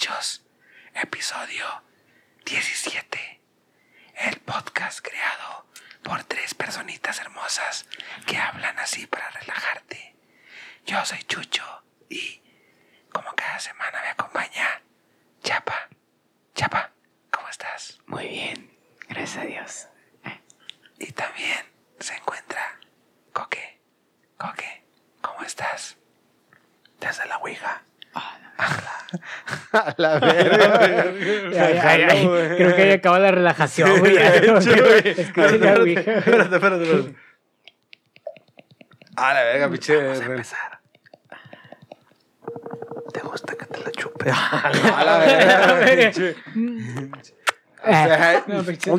muchachos. Episodio 17. El podcast creado por tres personitas hermosas que hablan así para relajarte. Yo soy Chucho y como cada semana me acompaña Chapa. Chapa, ¿cómo estás? Muy bien, gracias a Dios. Y también se encuentra Coque. Coque, ¿cómo estás? Desde la Ouija. A la verga. Ay, ay, ay, creo que ahí acaba la relajación, güey. Ya, Espérate, espérate, espérate. A la verga, pinche. Vamos a empezar. ¿Te gusta que te la chupe? A la verga, pinche. Eh, no, pinche.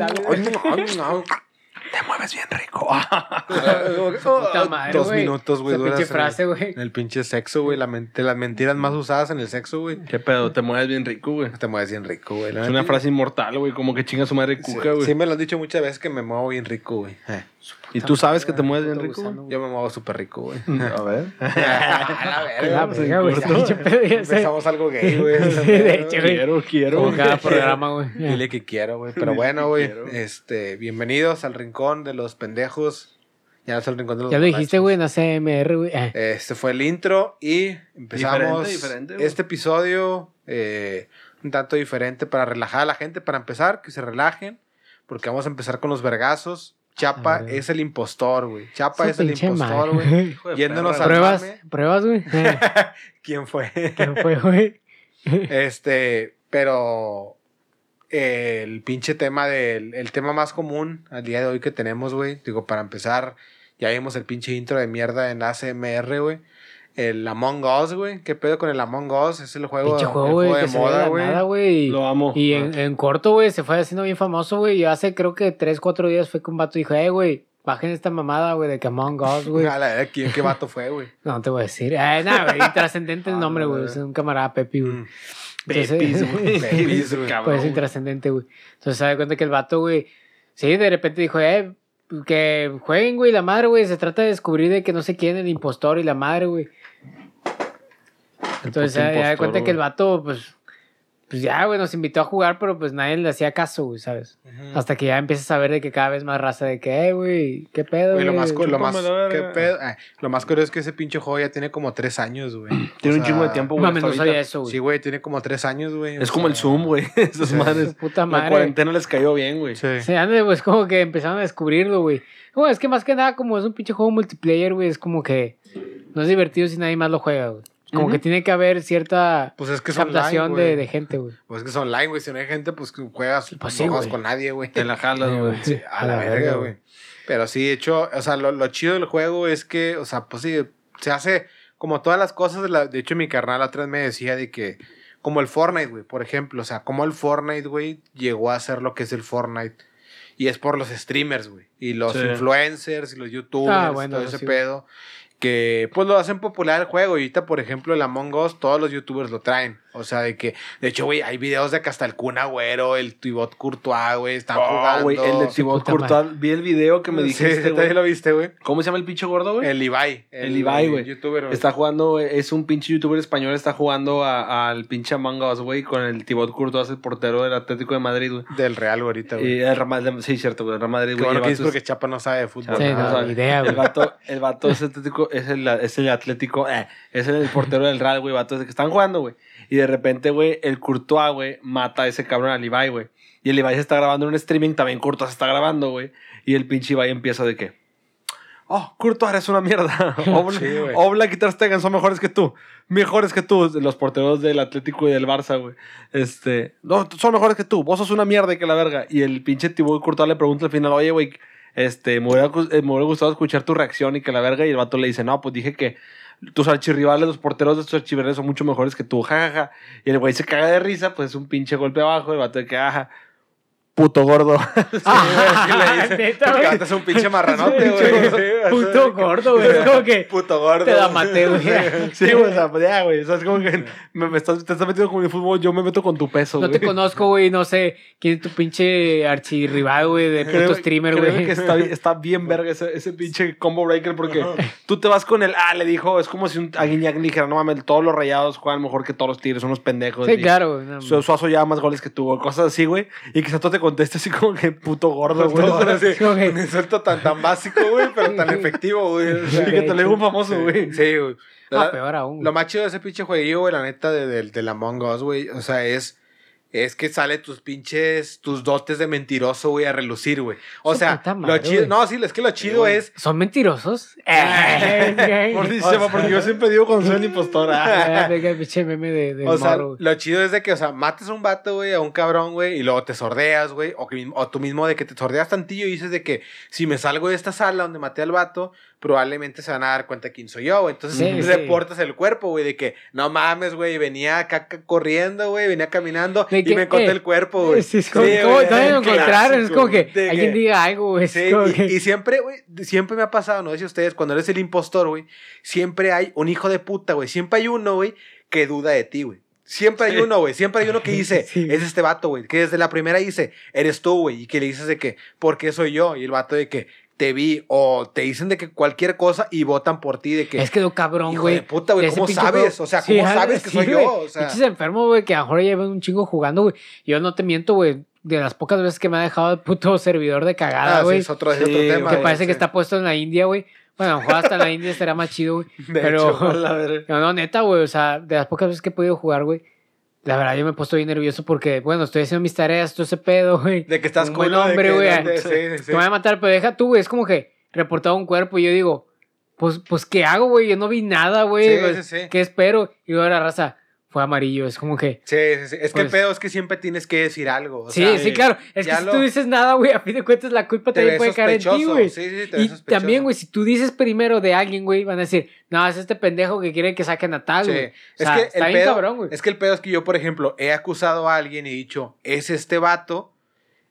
Te mueves bien rico. Puta madre, Dos güey. minutos, güey. Esa duras pinche en frase, el- güey. En el pinche sexo, güey. La ment- las mentiras más usadas en el sexo, güey. ¿Qué pedo? Te mueves bien rico, güey. Te mueves bien rico, güey. la Es una neta. frase inmortal, güey. Como que chinga su madre Sí, cuca, güey. sí me lo han dicho muchas veces que me muevo bien rico, güey. Eh, y tú sabes que te mueves bien rico, gusano. Yo me muevo súper rico, güey. A ver. A la Ah, pues, ya, güey, sé. Empezamos algo gay, güey. Sí, de hecho, güey. Quiero, quiero. Como cada programa, güey. Dile que quiero, güey. Pero bueno, güey. Este, bienvenidos al rincón de los pendejos. Ya no es el rincón de los Ya lo dijiste, güey, en ACMR, güey. Eh, Este fue el intro y empezamos Diferente, diferente, güey. este episodio eh, un tanto diferente para relajar a la gente. Para empezar, que se relajen, porque vamos a empezar con los vergazos. Chapa A es el impostor, güey. Chapa es el impostor, güey. Yéndonos al Pruebas, mame. pruebas, güey. Eh, ¿Quién fue? ¿Quién fue, güey? Este, pero eh, el pinche tema del el tema más común al día de hoy que tenemos, güey. Digo, para empezar, ya vimos el pinche intro de mierda en ACMR, güey. El Among Us, güey. ¿Qué pedo con el Among Us? Es el juego, Pinche el juego, güey, de que moda, güey. Lo amo. Y en, en corto, güey, se fue haciendo bien famoso, güey. Y hace creo que tres, cuatro días fue que un vato dijo, eh, güey, bajen esta mamada, güey, de que Among Us, güey. A la verga, ¿quién qué vato fue, güey? No te voy a decir. Eh, nada, güey, trascendente el Ah, nombre, güey. Es un camarada Pepi, güey. Mm. Pepis, güey. Pepis, güey. Cabrón, Pues güey. intrascendente, güey. Entonces se da cuenta que el vato, güey, sí, de repente dijo, eh, que jueguen, güey, la madre, güey. Se trata de descubrir de que no sé quién, el impostor y la madre, güey. Entonces se puto da impostor, cuenta que el güey. vato, pues, pues ya, güey, nos invitó a jugar, pero pues nadie le hacía caso, güey, ¿sabes? Hasta que ya empiezas a ver de que cada vez más raza de que, eh, güey, qué pedo, Güey, güey. lo más, cu- lo más, chúpame la ¿qué verga. pedo? Ah, lo más curioso es que ese pinche juego ya tiene como tres años, güey. Tiene O un chingo de tiempo, güey. hasta no sabía ahorita. eso, güey. Sí, güey, tiene como tres años, güey. o Es como el Zoom, güey. Esas Sí. madres. Puta La cuarentena les cayó bien, güey. Sí. Sí, ande, pues como que empezaron a descubrirlo, güey. Bueno, es que más que nada, como es un pinche juego multiplayer, güey, es como que no es divertido si nadie más lo juega, güey. Como que tiene que haber cierta Pues es que es captación online, de, gente, güey. Pues es que es online, güey. Si no hay gente, pues que juegas, Pues sí, no juegas güey. con nadie, güey. Te la jalas, güey. Sí, a la verga, güey. Pero sí, de hecho, o sea, lo, lo chido del juego es que, o sea, pues sí, se hace como todas las cosas. De, la, de hecho, mi carnal atrás me decía de que, como el Fortnite, güey, por ejemplo, o sea, como el Fortnite, güey, llegó a ser lo que es el Fortnite. Y es por los streamers, güey. Y los Sí. influencers y los youtubers, Ah, bueno, todo ese sí. pedo. Que pues lo hacen popular el juego. Y ahorita, por ejemplo, el Among Us, todos los youtubers lo traen. O sea, de que, de hecho, güey, hay videos de que hasta el Kun Agüero, el Tibot Courtois, güey, están Oh, jugando. güey, el de puta Courtois. Vi el video que me Sí, dijiste, ¿tú también güey. lo viste, güey? ¿Cómo se llama el pinche gordo, güey? El Ibai. El Ibai, güey. youtuber. Está jugando, es un pinche youtuber español, está jugando al pinche Among Us, güey, con el Thibaut Courtois, el portero del Atlético de Madrid, güey. Del Real, güey, ahorita, güey. Y el Real Madrid, sí, cierto, güey, el Real Madrid, güey. bueno el que es- porque Chapa no sabe de fútbol. Sí, no, güey. ni idea, güey. El vato, el vato es, atlético, es, el, es el Atlético, eh, es el portero del Real, güey, vato, es el que están jugando, güey. Y de repente, güey, el Courtois, güey, mata a ese cabrón al Ibai, güey. Y el Ibai se está grabando en un streaming, también Courtois se está grabando, güey. Y el pinche Ibai empieza de que, oh, Courtois eres una mierda. Obla, Sí. Oblak y Ter Stegen son mejores que tú. Mejores que tú, los porteros del Atlético y del Barça, güey. Este, no, son mejores que tú. Vos sos una mierda y que la verga. Y el pinche Thibaut Courtois le pregunta al final, oye, güey, este, me hubiera, gu- eh, me hubiera gustado escuchar tu reacción y que la verga. Y el vato le dice, no, pues dije que tus archirrivales, los porteros de tus archirrivales son mucho mejores que tú, jajaja. Y el güey se caga de risa, pues es un pinche golpe abajo. El vato de que, ajá. Puto gordo. Ah, Sí, Porque güey. antes es un pinche marranote, güey. Puto gordo, güey. Es como que Puto gordo. te la maté, güey. Sí, güey, o sea, pues ya, güey. O sea, es como que me, me estás, te estás metiendo con mi fútbol, yo me meto con tu peso, No güey. te conozco, güey. No sé quién es tu pinche archirrival, güey, de puto streamer, güey. que está, bien- está bien verga ese, ese pinche combo breaker porque tú te vas con el, ah, le dijo, es como si un, a Guiñac le dijera, no mames, todos los rayados juegan mejor que todos los tigres, son unos pendejos. Sí, y claro, güey. no, Su- Suazo ya más goles que tuvo, cosas así, güey. Y que Sato te conteste así como que puto gordo, güey. Sí. que- Un insulto tan, tan básico, güey, pero tan efectivo, güey. Y que te lo digo un famoso, güey. Sí, güey. Ah, La- peor aún. Lo güey. más chido de ese pinche jueguillo, güey, la neta, de, de, del Among Us, güey. O sea, es, es que sale tus pinches, tus dotes de mentiroso, güey, a relucir, güey. O sea, madre, lo chido. No, sí, es que lo chido es. ¿Son mentirosos? Por si sepa, porque yo siempre digo cuando soy el impostor. ah. Ah, venga, el pinche meme de, O sea, lo chido es de que, o sea, mates a un vato, güey, a un cabrón, güey, y luego te sordeas, güey, o, que o tú mismo de que te sordeas tantillo y dices de que si me salgo de esta sala donde maté al vato, probablemente se van a dar cuenta quién soy yo, güey. Entonces Sí, sí. reportas el cuerpo, güey, de que no mames, güey, venía acá corriendo, güey, venía caminando De y que, me encontré eh, el cuerpo, güey. Sí, es como, Sí, ¿cómo güey, todavía lo encontraron? Es como que alguien que- diga algo, güey. Sí, y, que- y siempre, güey, siempre me ha pasado, no sé si ustedes, cuando eres el impostor, güey, siempre hay un hijo de puta, güey. Siempre hay uno, güey, que duda de ti, güey. Siempre hay Sí. uno, güey. Siempre hay uno que dice, Sí. es este vato, güey. Que desde la primera dice, eres tú, güey. Y que le dices de que, ¿por qué soy yo? Y el vato de que te vi. O te dicen de que cualquier cosa y votan por ti de que. Es que lo cabrón, hijo güey. de puta, güey. ¿Cómo sabes? O sea, Sí, ¿cómo ah, sabes que sí, soy güey. yo? O sea, Pinches enfermo, güey, que a lo mejor llevan un chingo jugando, güey. Yo no te miento, güey. De las pocas veces que me ha dejado el puto servidor de ah, cagada, sí, güey. es otro, es Sí, otro tema. que güey, parece que sí. está puesto en la India, güey. Bueno, a lo mejor hasta en la India estaría más chido, güey. Pero, hecho, no, no, neta, güey. O sea, de las pocas veces que he podido jugar, güey. La verdad, yo me he puesto bien nervioso porque, bueno, estoy haciendo mis tareas, todo ese pedo, güey. De que estás Un buen hombre, güey. donde- sí, sí, Te van a matar, pero deja tú, güey. Es como que reportado un cuerpo y yo digo, pues, pues ¿qué hago, güey? Yo no vi nada, güey. Sí, sí, sí. ¿Qué espero? Y luego la raza fue amarillo. Es como que. Sí, sí, sí. Es que el Pues- pedo es que siempre tienes que decir algo. o sí, sea, sí, claro. Es que si lo- tú dices nada, güey, a fin de cuentas la culpa te también puede caer en ti, güey. Sí, sí, te Y también, güey, si tú dices primero de alguien, güey, van a decir, no, es este pendejo que quiere que saquen a tal, Sí. güey. O Es que está el bien pedo, cabrón, güey. es que el pedo es que yo, por ejemplo, he acusado a alguien y he dicho, es este vato,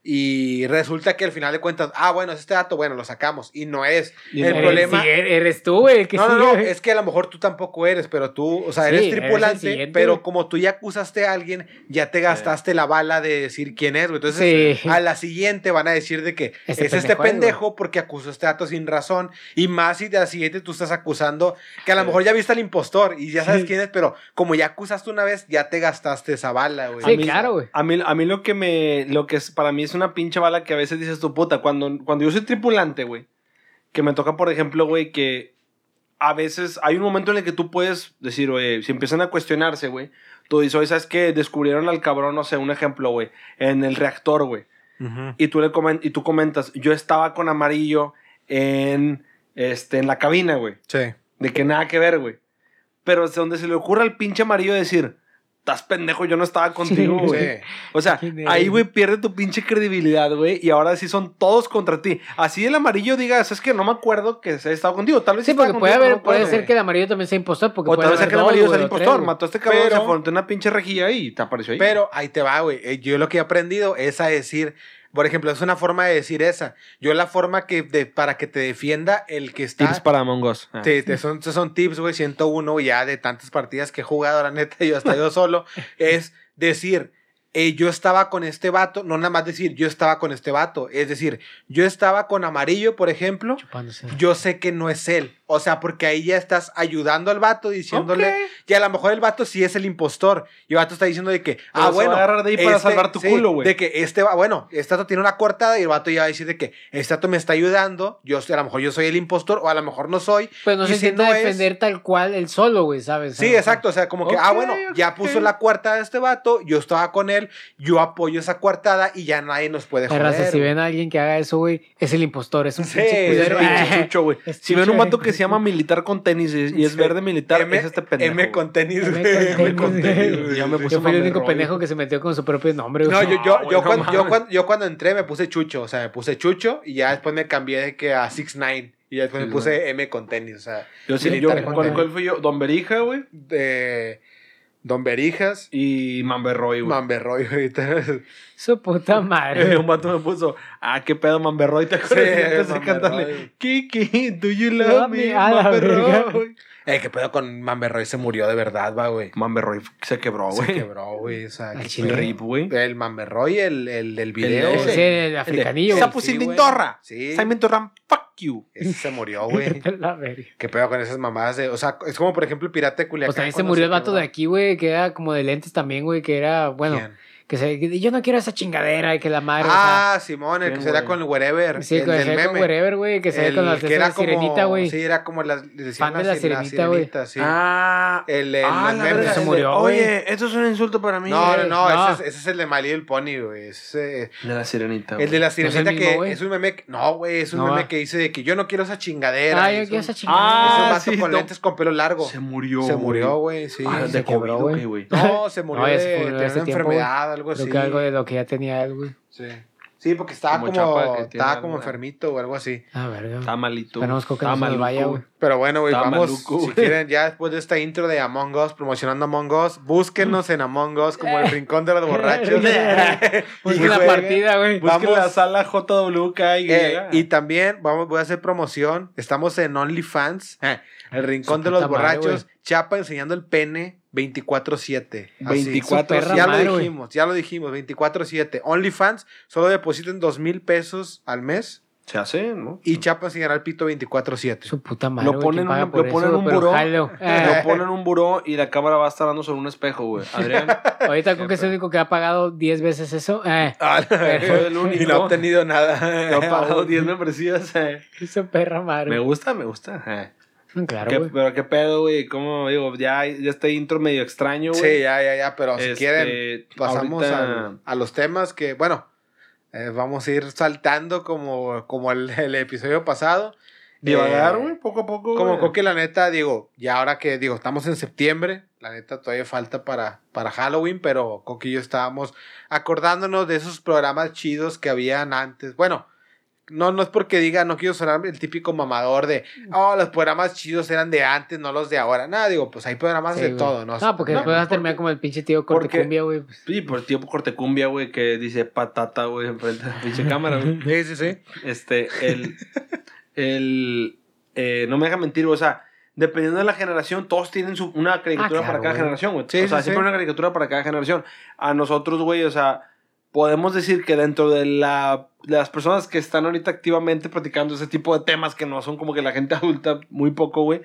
y resulta que al final de cuentas, ah, bueno, es este vato, bueno, lo sacamos, y no es. Y el Eres- problema... sí, eres tú, güey, el que No, no, sigue, no, es que a lo mejor tú tampoco eres, pero tú, o sea, eres tripulante, pero como tú ya acusaste a alguien, ya te gastaste la bala de decir quién es, güey. Entonces, Sí. a la siguiente van a decir de que Este es este pendejo porque acusó este dato sin razón. Y más si de la siguiente tú estás acusando, que a lo mejor ya viste al impostor y ya sabes Sí. quién es, pero como ya acusaste una vez, ya te gastaste esa bala, güey. Sí, mí- claro, güey. A mí, a mí lo que me. Lo que es para mí es una pinche bala que a veces dices tu puta. Cuando, cuando yo soy tripulante, güey. Que me toca, por ejemplo, güey, que a veces hay un momento en el que tú puedes decir, oye, si empiezan a cuestionarse, güey. Tú dices, oye, ¿sabes qué? Descubrieron al cabrón, no sé, un ejemplo, güey. En el reactor, güey. Y tú, le y tú comentas, yo estaba con amarillo en, este, en la cabina, güey. Sí. De que nada que ver, güey. Pero es donde se le ocurre al pinche amarillo decir, estás pendejo, yo no estaba contigo, güey. Sí. O sea, ahí, güey, pierde tu pinche credibilidad, güey. Y ahora sí son todos contra ti. Así el amarillo digas, es que no me acuerdo que se haya estado contigo. Tal vez Sí, porque puede haber, no puede ser que el amarillo también sea impostor. Porque O puede tal vez que el amarillo sea el o tres, impostor. Mató a este cabrón, Pero- se fue una pinche rejilla y te apareció ahí. Pero ahí te va, güey. Eh, Yo lo que he aprendido es a decir, por ejemplo, es una forma de decir esa. Yo la forma que de, para que te defienda el que está. Tips para Among Us. Ah. Sí, te son, son tips, güey, 101 ya de tantas partidas que he jugado, la neta, yo hasta yo solo, es decir, eh, yo estaba con este vato, no nada más decir, yo estaba con este vato, es decir, yo estaba con amarillo, por ejemplo, Chupándose. yo sé que no es él, o sea, porque ahí ya estás ayudando al vato diciéndole, Ok. y a lo mejor el vato sí es el impostor, y el vato está diciendo de que, Pero ah, bueno, va a agarrar de ahí para este- salvar tu sí, culo, güey. De que este va, bueno, este vato tiene una cortada y el vato ya va a decir de que este vato me está ayudando, yo a lo mejor yo soy el impostor o a lo mejor no soy. Pues no y se si sienta no a es- defender tal cual él solo, güey, ¿sabes? Sí, exacto, o sea, como que, ah, bueno, ya puso la coartada de este vato, yo estaba con él, yo apoyo esa coartada y ya nadie nos puede joder. raza, si ven a alguien que haga eso, güey, es el impostor, es un Sí, pinche el güey. Si ven un vato que se llama militar con tenis y y es verde militar, M, es este pendejo. M con tenis, M güey. con M con tenis. Ya me puse Yo fui el único rollo. pendejo que se metió con su propio nombre, No, yo, yo, yo, cuando, yo, mames. cuando, yo cuando entré me puse chucho, o sea, me puse chucho y ya después me cambié de que a 6 9 y ya después Sí, me puse M con tenis, o sea, Yo sí, yo, ¿cuál, cuál fui yo? Don Berija, güey. de Don Berijas, Y Mamberroy, güey. Mamberroy, güey. Su puta madre. Un vato me puso, ah, qué pedo, Mamberroy, ¿te acuerdas? Sí, Mamberroy. cantarle, Kiki, do you Love love me. Mamberroy? Eh, qué pedo con Mamberroy se murió de verdad, va, güey. Mamberroy se quebró, Se güey. quebró, güey. O sea, Al qué chile. pedo. Rip, güey. El Mamberroy, el, el del video. ese. Ese, el africanillo. güey. Sapo sin. Torra. Sí. Simon Torran, fuck you. Ese se murió, güey. La verga. Qué pedo con esas mamadas de. O sea, es como por ejemplo el pirata de Culiacán. Pues también se murió el vato de aquí, güey, que era como de lentes también, güey, que era, bueno, ¿Quién? Que se, yo no quiero esa chingadera y que la madre, o sea, Ah, Simón, el que ¿Quién, será güey? con el Wherever. sí, el que del se con meme. wherever, güey, que se El con las que de era la sirenita, como- güey. Sí, era como las. le decían de la sirenita, güey. sí. Ah, El, el, ah, el la meme. se el murió. Oye, esto es un insulto para mí. No, no, eh. no, No. Ese, es, ese es el de My Little Pony, güey. Ese- De la sirenita. el de la el sirenita que es un meme. que- no, güey, es un No, meme ah. que dice de que yo no quiero esa chingadera. Ah, yo quiero un- esa Es chingada. Ah, un vato sí, con lentes con pelo largo. Se murió. Se murió, güey. sí. Ah, se de COVID, güey. No, se murió de, tiempo, enfermedad, algo Creo así. que algo de lo que ya tenía él, güey. Sí. Sí, porque estaba Como como, estaba algo, como enfermito o algo así. Ah, verga. Estaba malito. Esperemos que no se vaya, güey. Pero bueno, güey, vamos, maluco, si quieren, ya después de esta intro de Among Us, promocionando Among Us, búsquenos en Among Us como el rincón de los borrachos. Busquen la jueguen. partida, güey. Busquen la sala JWK y... Eh, y también vamos, voy a hacer promoción. Estamos en OnlyFans, eh, el rincón de los puta madre, borrachos. Chapa enseñando el pene 24-7. Así. 24 Su perra Ya madre, lo dijimos, ya lo dijimos, 24-7. OnlyFans, solo depositen dos mil pesos al mes Se hace, ¿no? y Chapa enseñará el pito 24-7. Su puta madre, Lo ponen ¿quién paga un- lo ponen eso, un pero buró. jalo. Eh, Lo ponen en un buró y la cámara va a estar dando sobre un espejo, güey. Adrián. ahorita creo que es el único que ha pagado 10 veces eso. Eh, Fue el único. y no ha obtenido nada. Yo he pagado 10 membresías. eh. su perra madre. Me gusta, me gusta. Eh. Claro, ¿Qué- güey. pero qué pedo, güey. ¿Cómo digo? Ya, ya este intro medio extraño, güey. Sí, ya, ya, ya, pero si Este, quieren, pasamos ahorita- al- a los temas que, bueno, eh, vamos a ir saltando como, como el, el episodio pasado. Divagar, Eh, güey, poco a poco. Como creo que la neta, digo, ya ahora que digo, estamos en septiembre, la neta todavía falta para, para Halloween, pero Coqui y yo estábamos acordándonos de esos programas chidos que habían antes. Bueno, no, no es porque diga, no quiero sonar el típico mamador de, oh, los programas chidos eran de antes, no los de ahora. Nada, digo, pues hay programas Sí, de güey. todo, ¿no? No, porque después vas a terminar como el pinche tío porque- cortecumbia, güey. pues. Sí, por el tiempo cortecumbia, güey, que dice patata, güey, enfrente de la pinche cámara, güey. Sí, sí, sí. Este, el. el eh, no me deja mentir, güey, o sea, dependiendo de la generación, todos tienen su, una caricatura Ah, claro, para cada güey. generación, güey. Sí, o sea, sí, siempre sí. una caricatura para cada generación. A nosotros, güey, o sea, podemos decir que dentro de, la, de las personas que están ahorita activamente practicando ese tipo de temas que no son como que la gente adulta, muy poco, güey.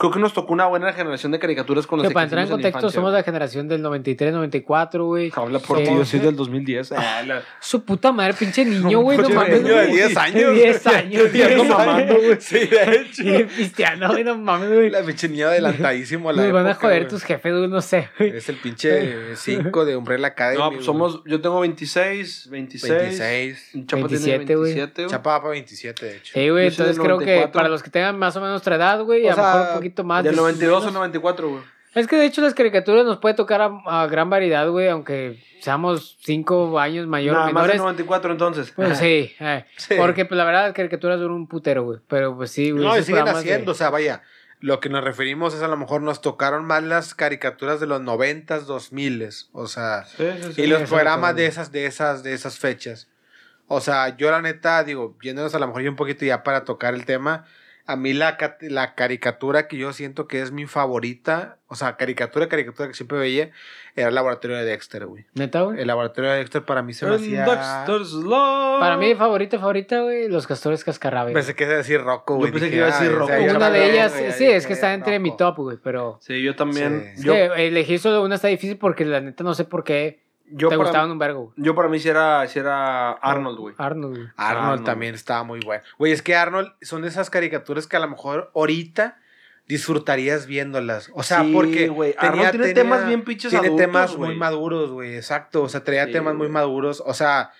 Creo que nos tocó una buena generación de caricaturas con las Que para entrar en contexto, somos la generación del 93, 94, güey. Habla por Sí. ti, yo soy del 2010. Ah, la- Su puta madre, pinche niño, güey. No Pinche mames, niño de güey. 10 años. 10 años, Ya güey. ando mamando, güey. Sí, de hecho. Sí, Cristiano, güey, no mames, güey. La pinche niña adelantadísimo a la Nos van a joder güey. tus jefes, güey, no sé, güey. Es el pinche 5 de Umbrella Academy. No, pues somos, yo tengo 26, 26. 26. Chapa 27, tiene güey. 27, güey. Chapa para 27, de hecho. Sí, güey, soy del entonces creo que 94. para los que tengan más o menos nuestra edad, güey, a lo mejor un poquito más. Del de- 92 menos. al 94, güey. Es que de hecho las caricaturas nos puede tocar a, a gran variedad, güey, aunque seamos cinco años mayor Nada más del menores. 94 entonces. Pues sí, eh, Sí. porque pues la verdad las caricaturas duran un putero, güey. Pero pues sí, güey. No, y siguen de- haciendo, o sea, vaya. Lo que nos referimos es a lo mejor nos tocaron más las caricaturas de los 90s, 2000s, o sea, Sí, sí, sí. y los programas de esas, de esas, de esas fechas. O sea, yo la neta, digo, yéndonos a lo mejor un poquito ya para tocar el tema, a mí la, la caricatura que yo siento que es mi favorita, o sea, caricatura, caricatura que siempre veía, era el laboratorio de Dexter, güey. Neta, güey. El laboratorio de Dexter para mí se me hacía... Dexter's Love. Para mí, favorita, favorita, güey, los castores cascarrabias. Pensé que iba a decir Rocco, güey. pensé que iba a decir "Ay, Rocco". o sea, yo Una de ellas, sí, es que está entre mi top, güey, pero... Sí, yo también. Sí. Es Yo, que elegir solo una está difícil porque la neta no sé por qué yo, te para, gustaban un vergo. yo para mí sí era, sí era Arnold, güey. Arnold, güey. Arnold Arnold. también estaba muy bueno. Güey, es que Arnold son de esas caricaturas que a lo mejor ahorita disfrutarías viéndolas. O sea, Sí, porque güey, Arnold tiene temas bien pinches Tiene adultos, temas muy maduros, güey. Exacto. O sea, traía Sí, temas muy maduros. O sea,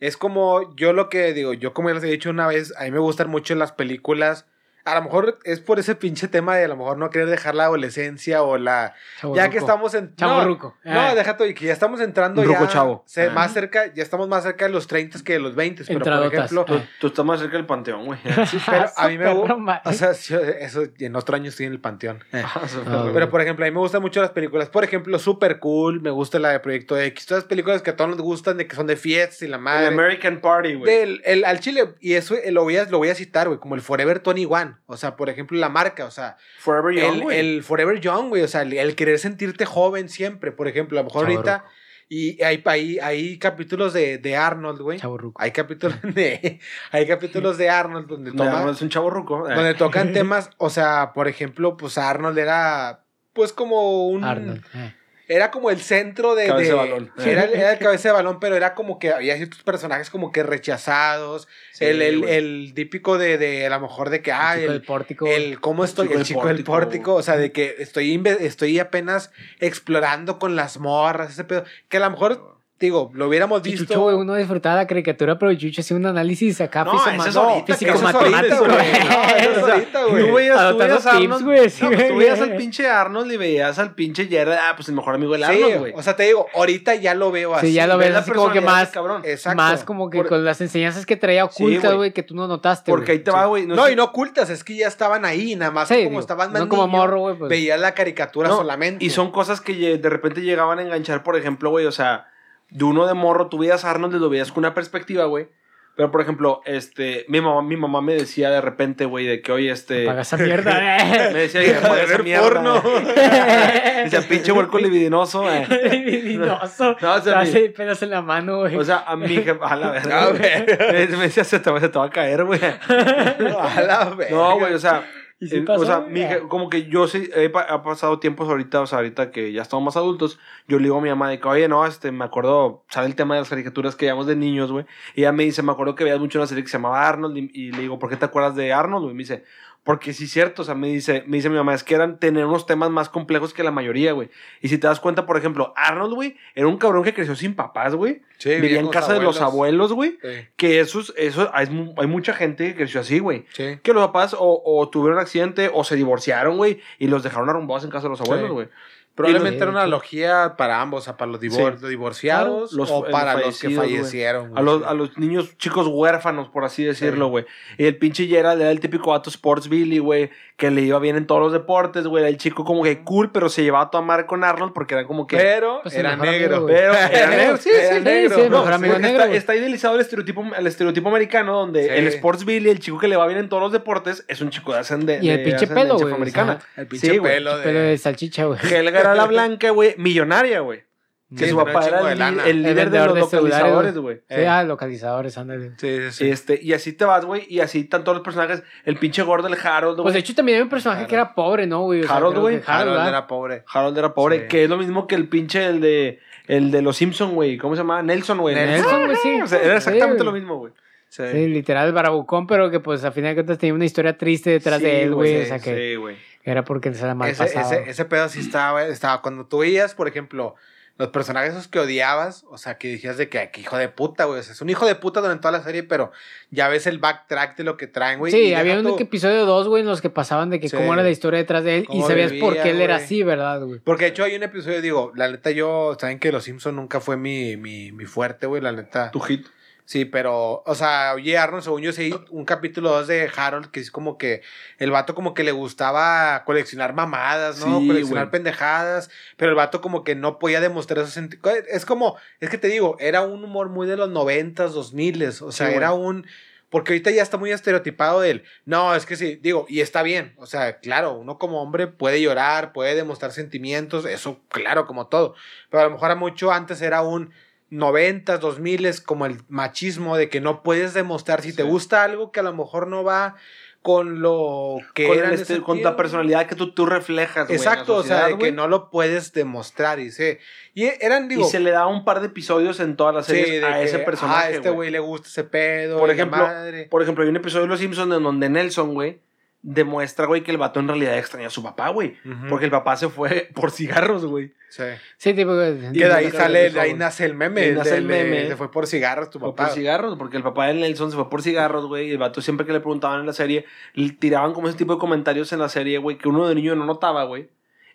es como yo lo que digo, yo como ya les he dicho una vez, a mí me gustan mucho las películas A lo mejor es por ese pinche tema de a lo mejor no querer dejar la adolescencia o la... Ya que estamos en... Chavo no. No, Ah. déjate, y que ya estamos entrando Ruco ya... chavo. se- Ah. Más cerca, ya estamos más cerca de los 30 que de los 20. Pero por ejemplo... Tú, Ah. tú estás más cerca del panteón, güey. Pero a mí me gusta... O sea, eso en otro año estoy en el panteón. Eh. Ah, fue- No, Pero por ejemplo, a mí me gustan mucho las películas. Por ejemplo, Super Cool, me gusta la de Proyecto X. Todas las películas que a todos nos gustan, de que son de fiestas y la El madre. American Party, güey. Del, el, al chile, y eso eh, lo voy a, lo voy a citar, güey, como el Forever 21. O sea, por ejemplo, la marca, o sea, Forever Young, el, el Forever Young, güey, o sea, el, el querer sentirte joven siempre, por ejemplo, a lo mejor Chavo ahorita. Y hay, hay, hay capítulos de, de Arnold, güey. Hay capítulos de, hay capítulos de Arnold donde, No, es un eh. donde tocan temas, o sea, por ejemplo, pues Arnold era, pues como un... Arnold. eh. Era como el centro de. Cabeza de balón. Era, era el cabeza de balón, pero era como que había ciertos personajes como que rechazados. Sí, el, el, el típico de, de a lo mejor de que, ah, El chico el, del pórtico. el cómo estoy, el chico del pórtico. pórtico, o sea, de que estoy, estoy apenas explorando con las morras, ese pedo. Que a lo mejor, digo, lo hubiéramos Y visto. Chucho, güey, uno disfrutaba la caricatura, pero Chucho hacía un análisis acá No, físico- ese es no, ahorita, físico eso es matemático, ahorita, güey. No, eso es O sea, ahorita, güey. Tú veías, tú veías a tips, Arnold, güey, sí, no, pues tú veías al pinche Arnold y veías al pinche Jared, ah, pues el mejor amigo del Sí, Arnold, güey. o sea, te digo, ahorita ya lo veo así. Sí, ya lo Ves así como que más, ese cabrón. Exacto. más como que Por- con las enseñanzas que traía ocultas, güey. que tú no notaste, Porque ahí te va, güey. No, y no ocultas, es que ya estaban ahí, nada más como estaban no como morro, güey, pues. Veías la caricatura solamente. Y son cosas que de repente llegaban a enganchar, por ejemplo, güey, o sea, de uno de morro, tú veías a Arnold y lo veías con una perspectiva, güey. Pero, por ejemplo, este, mi mamá, mi mamá me decía de repente, güey, de que, oye, este... Paga esa mierda, Me decía que "Joder, esa mierda, porno". güey. Decía, pinche huerco libidinoso, eh. Divinoso. No, o sea, Te hace mi- pelos en la mano, güey. O sea, a mi hija, a la A verga. ver. Me decía, se te, va- se te va a caer, güey. A la verga. No, güey, o sea, ¿Y sí eh, pasó, o sea, güey? mi hija- como que yo sí he ha pasado tiempos ahorita, o sea, ahorita que ya estamos más adultos, yo le digo a mi mamá de que, oye, no, este, me acuerdo, sale el tema de las caricaturas que llevamos de niños, güey, y ella me dice, me acuerdo que veías mucho una serie que se llamaba Arnold, y, y le digo, ¿por qué te acuerdas de Arnold? Y me dice, porque sí es cierto, o sea, me dice, me dice mi mamá, es que eran tener unos temas más complejos que la mayoría, güey. Y si te das cuenta, por ejemplo, Arnold, güey, era un cabrón que creció sin papás, güey. Sí, Vivía en casa de los abuelos, güey. Sí, Que eso, es- eso hay, mu- hay mucha gente que creció así, güey. sí. Que los papás o, o tuvieron un accidente o se divorciaron, güey, y los dejaron arrumbados en casa de los abuelos, Sí. Probablemente era una analogía para ambos, o sea, para los, divor- Sí. los divorciados Claro, los- o para los que güey. fallecieron. A los, a los niños chicos huérfanos, por así decirlo, güey. Y el pinche Gerald era el típico vato Sports Billy, güey, que le iba bien en todos los deportes, güey. Era el chico como que cool, pero se llevaba a tomar con Arnold porque era como que... Pero Pues era amigo, negro. Pero era negro, sí, Era sí, negro. sí, No, mejor amigo porque negro, está, idealizado el estereotipo, el estereotipo americano donde Sí. el Sports Billy, el chico que le va bien en todos los deportes, es un chico de, ascende- Y el de pinche ascendencia pelo, güey, El pinche pelo de... Pelo de salchicha, güey. Helga era la blanca, güey, millonaria, güey. Que Sí, su papá era el, líder de los de localizadores, güey. Sí, Eh. ah, localizadores, ándale. Sí, sí, sí. Este, y así te vas, güey, y así están todos los personajes. El pinche gordo, el Harold, güey. Pues de hecho también hay un personaje que era pobre, ¿no, güey? Harold, güey. Harold, era pobre. Harold era pobre, Sí. que es lo mismo que el pinche, el de, el de los Simpson, güey. ¿Cómo se llama? Nelson, güey. Nelson, güey, sí. O sea, era exactamente Sí, lo mismo, güey. Sí. Sí, literal, el barabucón, pero que pues a final de cuentas tenía una historia triste detrás Sí, de él, güey. güey, o sea, que Sí, güey. Era porque se la mal Ese, ese, ese pedo sí estaba, estaba. Cuando tú veías, por ejemplo, los personajes esos que odiabas, o sea, que decías de que, que hijo de puta, güey. O sea, es un hijo de puta durante toda la serie, pero ya ves el backtrack de lo que traen, güey. Sí, había un tú- episodio 2, güey, en los que pasaban de que Sí. cómo era la historia detrás de él y sabías por vivía, qué él era así, ¿verdad, güey? Porque de hecho hay un episodio, digo, la neta yo, saben que Los Simpson nunca fue mi, mi, mi fuerte, güey, la neta. Tu hit. Sí, pero, o sea, oye, Arnold, según yo sé, un capítulo 2 de Harold, que es como que el vato como que le gustaba coleccionar mamadas, ¿no? Sí, coleccionar güey. pendejadas, pero el vato como que no podía demostrar esos sentimientos. Es como, es que te digo, era un humor muy de los noventas, dos miles, o sea, Sí, güey. era un... Porque ahorita ya está muy estereotipado del, no, es que sí, digo, y está bien, o sea, claro, uno como hombre puede llorar, puede demostrar sentimientos, eso, claro, como todo, pero a lo mejor a mucho antes era un 90s, 2000 como el machismo de que no puedes demostrar si te gusta algo que a lo mejor no va con lo que Con, era el en este- ese con la personalidad que tú, tú reflejas, Exacto, o sea, de que no lo puedes demostrar y se y eran digo Y se le da un par de episodios en todas las sí, series de a que, ese personaje, este güey. le gusta ese pedo, Por ejemplo, madre. Por ejemplo, hay un episodio de Los Simpsons en donde Nelson, güey, demuestra, güey, que el vato en realidad extraña a su papá, güey. Porque el papá se fue por cigarros, güey. Sí. Sí, tipo. Y de ahí sale, de ahí nace el meme. De ahí nace de- el meme. Se fue por cigarros tu Fue papá. por cigarros, porque el papá de Nelson se fue por cigarros, güey. Y el vato siempre que le preguntaban en la serie, le tiraban como ese tipo de comentarios en la serie, güey, que uno de niño no notaba, güey.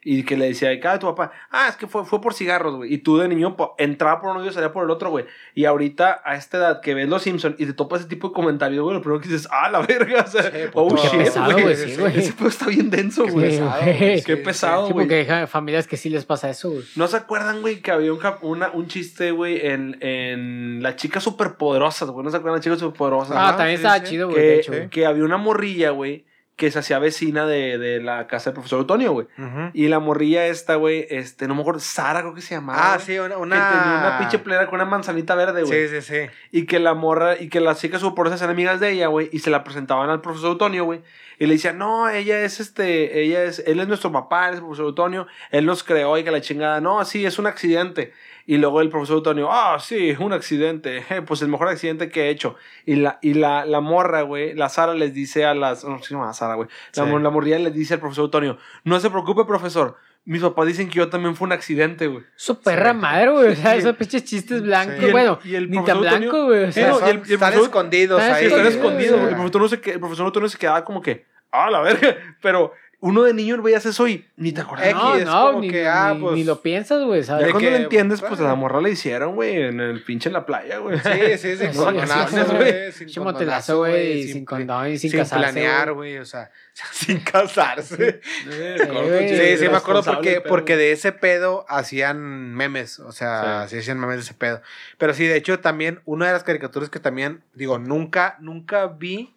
Y que le decía, ¿qué de tu papá? Ah, es que fue, fue por cigarros, güey. Y tú de niño entraba por uno y salía por el otro, güey. Y ahorita, a esta edad que ves Los Simpsons y te topas ese tipo de comentarios, güey, lo primero que dices, ah, la verga. O sea, Sí, oh. Qué shit, güey. sí. Ese pedo está bien denso, Qué güey. pesado, güey. Qué pesado, Sí, güey. porque hay familias que sí les pasa eso, güey. ¿No se acuerdan, güey, que había un, una, un chiste, güey, en, en Las Chicas Superpoderosas, güey? ¿No se acuerdan de Las Chicas Superpoderosas? Ah, también estaba chido, güey, de que, hecho, güey. que había una morrilla, güey, que se hacía vecina de, de la casa del profesor Antonio, güey. Y la morrilla esta, güey, este, no me acuerdo, Sara creo que se llamaba. Ah, sí, una. Que una... tenía una pinche plera con una manzanita verde, güey. Sí, sí, sí. Y que la morra, y que las chicas superpoderosas eran amigas de ella, güey, y se la presentaban al profesor Antonio, güey. Y le decían, no, ella es este, ella es, él es nuestro papá, él es el profesor Antonio, él nos creó y que la chingada, no, sí, es un accidente. Y luego el profesor Antonio, ah, sí, un accidente, eh, pues el mejor accidente que he hecho. Y la, y la, la morra, güey, la Sara les dice a las, no, se llama Sara, güey, la, Sí. mor- la morrilla les dice al profesor Antonio, no se preocupe, profesor, mis papás dicen que yo también fue un accidente, güey. Su perra Sí. madre, güey. O sea, Sí. esos pinches chistes blancos. Sí. Y el- bueno, y el ni tan blanco, güey. O sea, no, Son- y el- y el están profesor- escondidos Ah, ahí. están escondidos. sí. El profesor, no se, que- el profesor Antonio se quedaba como que, ah, la verga. Pero uno de niño veías eso y ni te acuerdas. No, es no, como ni, que, ah, ni- pues, ni lo piensas, güey, Ya cuando que, lo entiendes, pues a la morra le hicieron, güey, en el pinche en la playa, güey. Sí, sí, sin Sí, condonazo, güey. Sin motelazo, güey, y sin condón y sin casarse, planear, güey, o sea, sin casarse. güey. Sí, sí, me acuerdo porque, porque de ese pedo hacían memes, o sea, sí. hacían memes de ese pedo. Pero sí, de hecho, también, una de las caricaturas que también, digo, nunca, nunca vi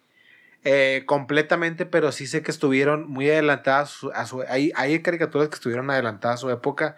eh, completamente, pero sí sé que estuvieron muy adelantadas su- a su... Hay, hay caricaturas que estuvieron adelantadas a su época,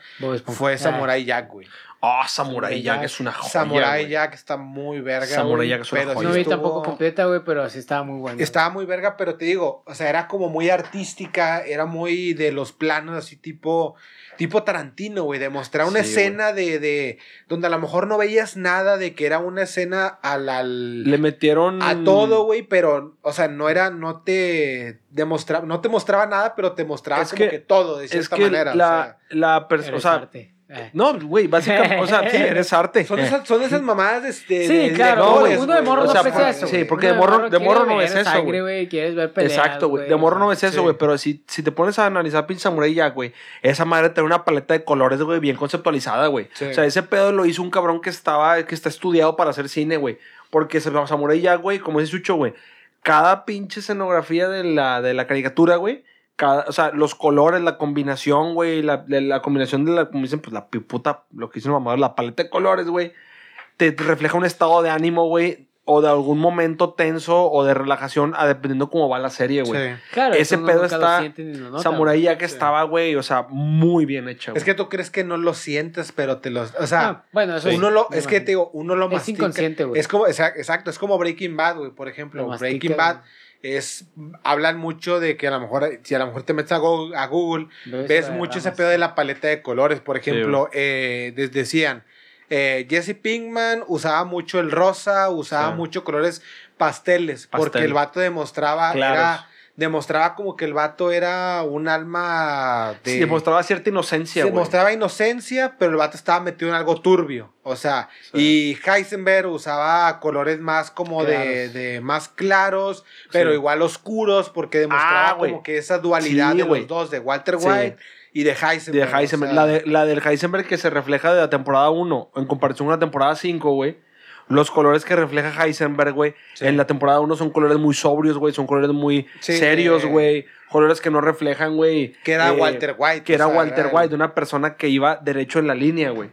fue Ah, Samurai Jack, güey. Ah, Samurai Samurai Jack Jack. es una joya. Samurai güey. Jack está muy verga, Samurai Jack es una pero joya. No vi tampoco completa, güey, pero sí estaba muy bueno. Estaba muy verga, pero te digo, o sea, era como muy artística, era muy de los planos así tipo tipo Tarantino, güey, de mostrar una Sí, escena de, de donde a lo mejor no veías nada de que era una escena al, al- Le metieron. a todo, güey, pero o sea, no era no te demostraba no te mostraba nada, pero te mostraba Es como que- que, todo de Es cierta que manera, o la, sea, la persona. O sea, arte. Eh. No, güey, básicamente. O sea, sí, eres arte. son Eh. esas son esas mamadas de, de- Sí, de claro, no, güey, uno de morro o no sea, por- eso. sí, porque de morro- de morro no ves eso, sangre, güey. güey. Quieres ver peleas, Exacto, güey. De morro no Sí. eso, güey. Pero si, si te pones a analizar pinche Samurai güey, esa madre tiene una paleta de colores, güey, bien conceptualizada, güey. Sí. O sea, ese pedo lo hizo un cabrón que estaba, que está estudiado para hacer cine, güey. Porque se- Samurai Jack, güey, como dice Chucho, güey, cada pinche escenografía de la, de la caricatura, güey. Cada, o sea, los colores, la combinación, güey, la, la, la combinación de la, como dicen, pues la puta, lo que dicen los mamadores, la paleta de colores, güey, te, te refleja un estado de ánimo, güey, o de algún momento tenso o de relajación, a dependiendo cómo va la serie, güey. Sí. Claro, Ese pedo está- nota, Samurai. Jack que Sí. estaba, güey, o sea, muy bien güey. Es que tú crees que no lo sientes, pero te los, o sea, Ah, bueno, eso uno sí, lo, es que te digo, uno lo Es mastica. inconsciente, güey. Es como, exac- exacto, es como Breaking Bad, güey, por ejemplo. Lo mastica, Breaking Bad es, hablan mucho de que a lo mejor, si a lo mejor te metes a Google, a Google, Ves mucho ese pedo de la paleta de colores. Por Sí, ejemplo, eh, des- decían, eh, Jesse Pinkman usaba mucho el rosa, usaba Sí. mucho colores pasteles, porque el vato demostraba, era, demostraba como que el vato era un alma de... Sí, demostraba cierta inocencia, güey. mostraba inocencia, pero el vato estaba metido en algo turbio. O sea, y Heisenberg usaba colores más como de, Claros. de más claros, pero Sí. igual oscuros, porque demostraba Ah, como que esa dualidad de los dos, de Walter. White y de De Heisenberg. o Heisenberg. sea, la, de, la del Heisenberg que se refleja de la temporada 1 en comparación con la temporada 5, güey. Los colores que refleja Heisenberg, güey, Sí. en la temporada 1 son colores muy sobrios, güey. Son colores muy Sí, serios, eh. güey. Colores que no reflejan, güey. Que era eh, Walter White. Que era sea, Walter el- White, una persona que iba derecho en la línea, güey.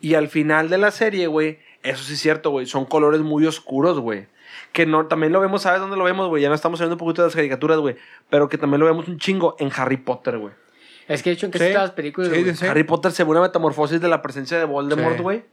Y al final de la serie, güey, eso sí es cierto, güey, son colores muy oscuros, güey. Que no, también lo vemos, ¿sabes dónde lo vemos, güey? Ya no estamos hablando un poquito de las caricaturas, güey. Pero que también lo vemos un chingo en Harry Potter, güey. Es que de hecho en Sí. casi todas las películas, Sí, güey. sí. Harry Potter se ve una metamorfosis de la presencia de Voldemort, Sí. güey.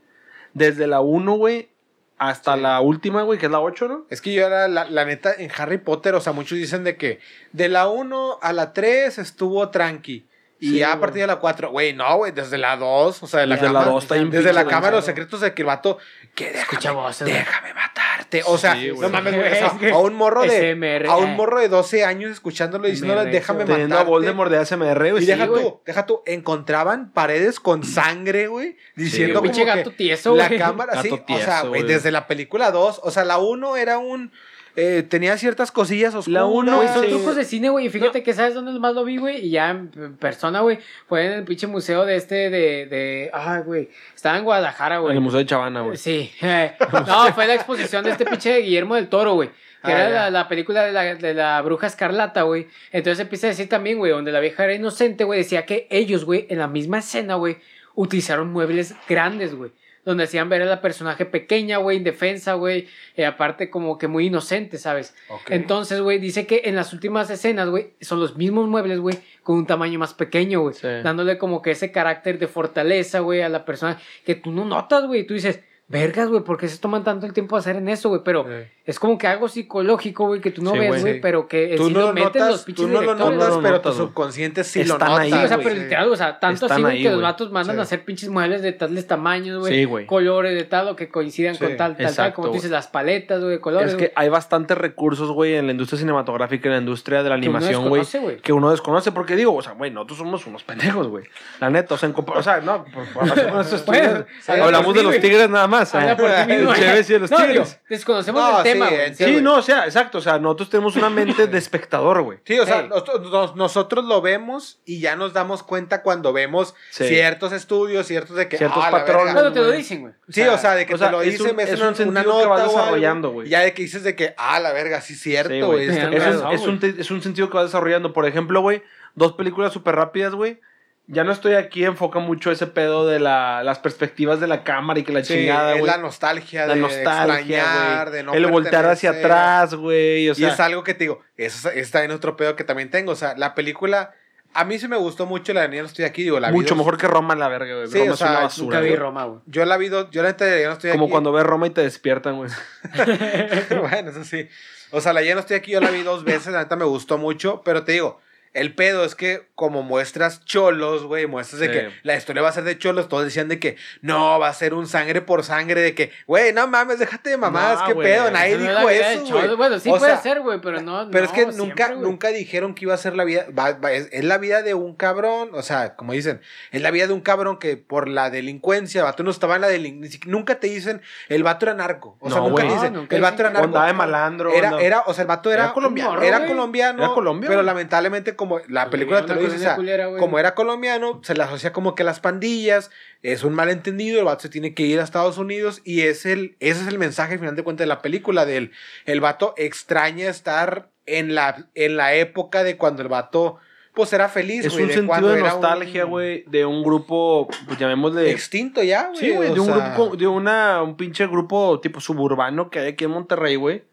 Desde la 1, güey, hasta Sí. la última, güey, que es la 8, ¿no? Es que yo era, la, la neta, en Harry Potter, o sea, muchos dicen de que de la 1 a la 3 estuvo tranqui. Y Sí, ya a partir de la 4, güey, no, güey, desde la 2, o sea, de la Desde la cama, dos está bien desde la cámara de los secretos de que el vato, que déjame, Escucha voces, güey. déjame matarte. Cállate, o sea, Sí, no mames, güey, o sea, a un morro de SMR, a un eh. morro de 12 años escuchándolo y diciéndole, SMR, déjame güey. Teniendo a. Voldemort de ASMR, güey. Y sí, deja güey. tú, deja tú, encontraban paredes con sangre, güey, diciendo güey. como Pinche que gato tieso, la güey. cámara, sí, Gato o sea, tieso, güey, güey. desde la película 2, o sea, la 1 era un, eh, tenía ciertas cosillas oscuras. La uno, Güey, son Sí. trucos de cine, güey. Y fíjate que sabes dónde más lo vi, güey. Y ya en persona, güey. Fue en el pinche museo de este, de. de ay, güey. Estaba en Guadalajara, En güey. el Museo de Chavana, güey. Sí. no, fue la exposición de este pinche Guillermo del Toro, güey. Que Ah, era la película de la, de la bruja escarlata, güey. Entonces empieza a decir también, güey, donde la vieja era inocente, güey. Decía que ellos, güey, en la misma escena, güey, utilizaron muebles grandes, güey. Donde hacían ver a la personaje pequeña, güey, indefensa, güey. Y aparte, como que muy inocente, ¿sabes? Entonces, güey, dice que en las últimas escenas, güey, son los mismos muebles, güey, con un tamaño más pequeño, güey. Sí. Dándole como que ese carácter de fortaleza, güey, a la persona que tú no notas, güey. Tú dices, vergas, güey, ¿por qué se toman tanto el tiempo a hacer en eso, güey? Pero Eh. Es como que algo psicológico, güey, que tú no Sí, ves, güey. Sí. pero que Tú sí no lo lo meten los notas, pinches tú no lo notas, No lo pero notas, tu subconsciente sí Están lo nota. ahí, Sí, o sea, pero literal, o sea, tanto Están así, güey, que los vatos mandan Sí. a hacer pinches muebles de tales tamaños, güey. Sí, güey. Colores de tal, o que coincidan Sí, con tal, tal, tal. Como tú dices, las paletas, güey, colores. Es que hay bastantes recursos, güey, en la industria cinematográfica, en la industria de la Que uno animación, güey. desconoce, güey. Que uno desconoce, porque digo, o sea, güey, nosotros somos unos pendejos, güey. La neta, o sea, en o sea, no, hablamos de los tigres nada más. ¿eh? de los tigres. desconocemos No, el sí, tema, güey. en Sí, no, o sea, exacto, o sea, nosotros tenemos una mente de espectador, güey. Sí, o sea, Hey. nosotros, nos- nosotros lo vemos y ya nos damos cuenta cuando vemos Sí. ciertos estudios, ciertos de que. Ciertos ah, patrones. Cuando te lo dicen, güey. Sí, o sea, de que o sea, te lo es dicen, un- es, un sentido una que vas desarrollando, güey. Ya de que dices de que, ah, la verga, sí cierto, güey. Es Es, es, un, te- es un sentido que va desarrollando. Por ejemplo, güey, dos películas súper rápidas, güey. Ya no estoy aquí, enfoca mucho ese pedo de la, las perspectivas de la cámara y que la Sí, chingada, es güey. la nostalgia La de nostalgia, extrañar, güey. de no El voltear hacia atrás, güey. O y sea, es algo que te digo, eso es- está en otro pedo que también tengo. O sea, la película, a mí sí me gustó mucho la de Ya no estoy aquí, digo, la vi mucho dos- mejor que Roma, la verga, güey. Sí, Roma o es sea, una nunca basura. Nunca vi. Roma, güey. Yo la vi, dos- yo la de Ya no estoy Como aquí. cuando ves Roma y te despiertan, güey. bueno, eso sí. O sea, la Ya no estoy aquí, yo la vi dos veces, la neta me gustó mucho, pero te digo, el pedo es que como muestras cholos, güey, muestras de Sí. que la historia va a ser de cholos, todos decían de que no, va a ser un sangre por sangre, de que, güey, no mames, déjate de mamadas, No, qué pedo, nadie no dijo eso, güey. Bueno, sí O puede sea, ser, güey, pero no. Pero es que nunca, nunca dijeron que iba a ser la vida, va- va- es, es la vida de un cabrón, o sea, como dicen, es la vida de un cabrón que por la delincuencia, el vato no estaba en la delincuencia, nunca te dicen, el vato era narco, o sea, No, nunca güey. te dicen, No, nunca el vato era narco. Andaba de malandro. Era, o sea, el vato era, Era colombiano, era colombiano, pero lamentablemente como la película te lo dice, o sea, culera, como era colombiano, se le asocia como que a las pandillas, es un malentendido, el vato se tiene que ir a Estados Unidos y es el, ese es el mensaje al final de cuentas de la película, del el vato extraña estar en la, en la época de cuando el vato pues era feliz, Es un de sentido de nostalgia, un güey, de un grupo, pues llamémosle. Extinto ya, güey. Sí, güey, de un sea, grupo, de una, un pinche grupo tipo suburbano que hay aquí en Monterrey, güey.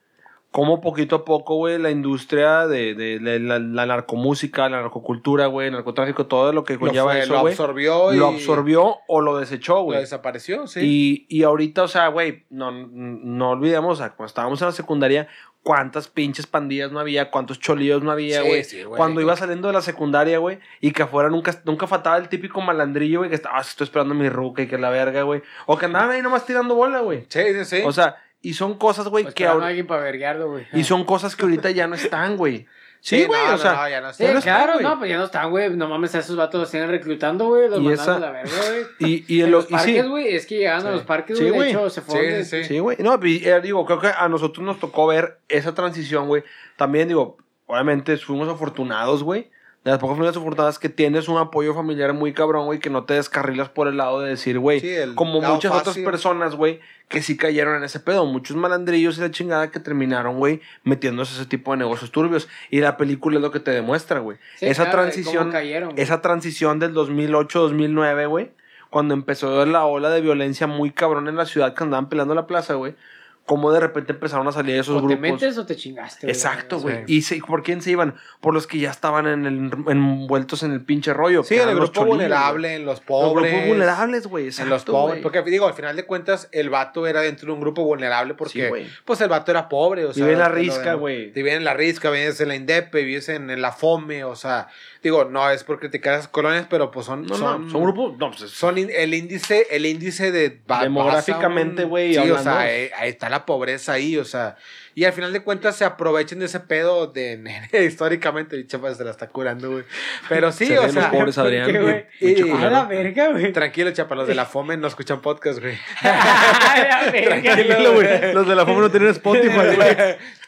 Como poquito a poco, güey, la industria de, de, de la, la narcomúsica, la narcocultura, güey, el narcotráfico, todo lo que lo, conlleva eso, lo güey. absorbió y Lo absorbió o lo desechó, lo güey. desapareció, sí. Y, y ahorita, o sea, güey, no, no olvidemos, o sea, cuando estábamos en la secundaria, cuántas pinches pandillas no había, cuántos cholillos no había, Sí, güey. sí, güey. cuando iba saliendo de la secundaria, güey, y que afuera nunca, nunca faltaba el típico malandrillo, güey, que estaba, "Ah, estoy esperando mi ruca y que la verga, güey. O que andaban ahí nomás tirando bola, güey. Sí, sí, sí. O sea, y son cosas, güey, Pues que ahora- alguien para verguearlo, güey. y son cosas que ahorita ya no están, güey. Sí, güey, no, o no, sea, no, ya no Sí, está. no claro, no, pues ya no están, güey. No mames, a esos vatos los siguen reclutando, güey. Los Y mandan esa- a la verga, güey. y, y, En el- los y sí, parques, güey, es que llegaban a Sí. los parques, Sí, güey. de hecho, se fueron. Sí, sí, sí. Sí, güey. No, y, eh, digo, creo que a nosotros nos tocó ver esa transición, güey. También, digo, obviamente fuimos afortunados, güey. De las pocas familias afortunadas que tienes un apoyo familiar muy cabrón, güey, que no te descarrilas por el lado de decir, güey, Sí, como muchas otras personas, güey, que sí cayeron en ese pedo. Muchos malandrillos y la chingada que terminaron, güey, metiéndose ese tipo de negocios turbios. Y la película es lo que te demuestra, güey. Sí, esa claro, transición, cayeron, esa transición del 2008-2009, güey, cuando empezó la ola de violencia muy cabrón en la ciudad que andaban peleando la plaza, güey. Cómo de repente empezaron a salir esos o te grupos. metes o te chingaste, güey. Exacto, Sí. güey. ¿Y se- por quién se iban? Por los que ya estaban en el, envueltos en el pinche rollo. Sí, en el grupo vulnerable, en los güey. Los pobres. grupos vulnerables, güey. En los pobres. güey. Porque digo, al final de cuentas, el vato era dentro de un grupo vulnerable porque, Sí, güey. pues el vato era pobre. O sea, Vive en la risca, güey. Vive en la risca, vives en la INDEP, vives en, en la FOME, o sea, digo, no es por criticar esas colonias, pero pues son, No, son, no, son grupos. No, pues es- son in- el índice, el índice de Demográficamente, güey, Sí, o sea, ahí, ahí está la pobreza ahí, o sea, y al final de cuentas se aprovechen de ese pedo de nene, históricamente, y chapas se la está curando, güey. Pero sí, Se o ven los sea, pobres Adrián. ¿Por qué, güey? y- Mucho y- A la verga, güey. tranquilo, chapa, los de la FOME no escuchan podcast, güey. A la verga, Tranquilo, güey. Los de la fama no tienen Spotify, güey.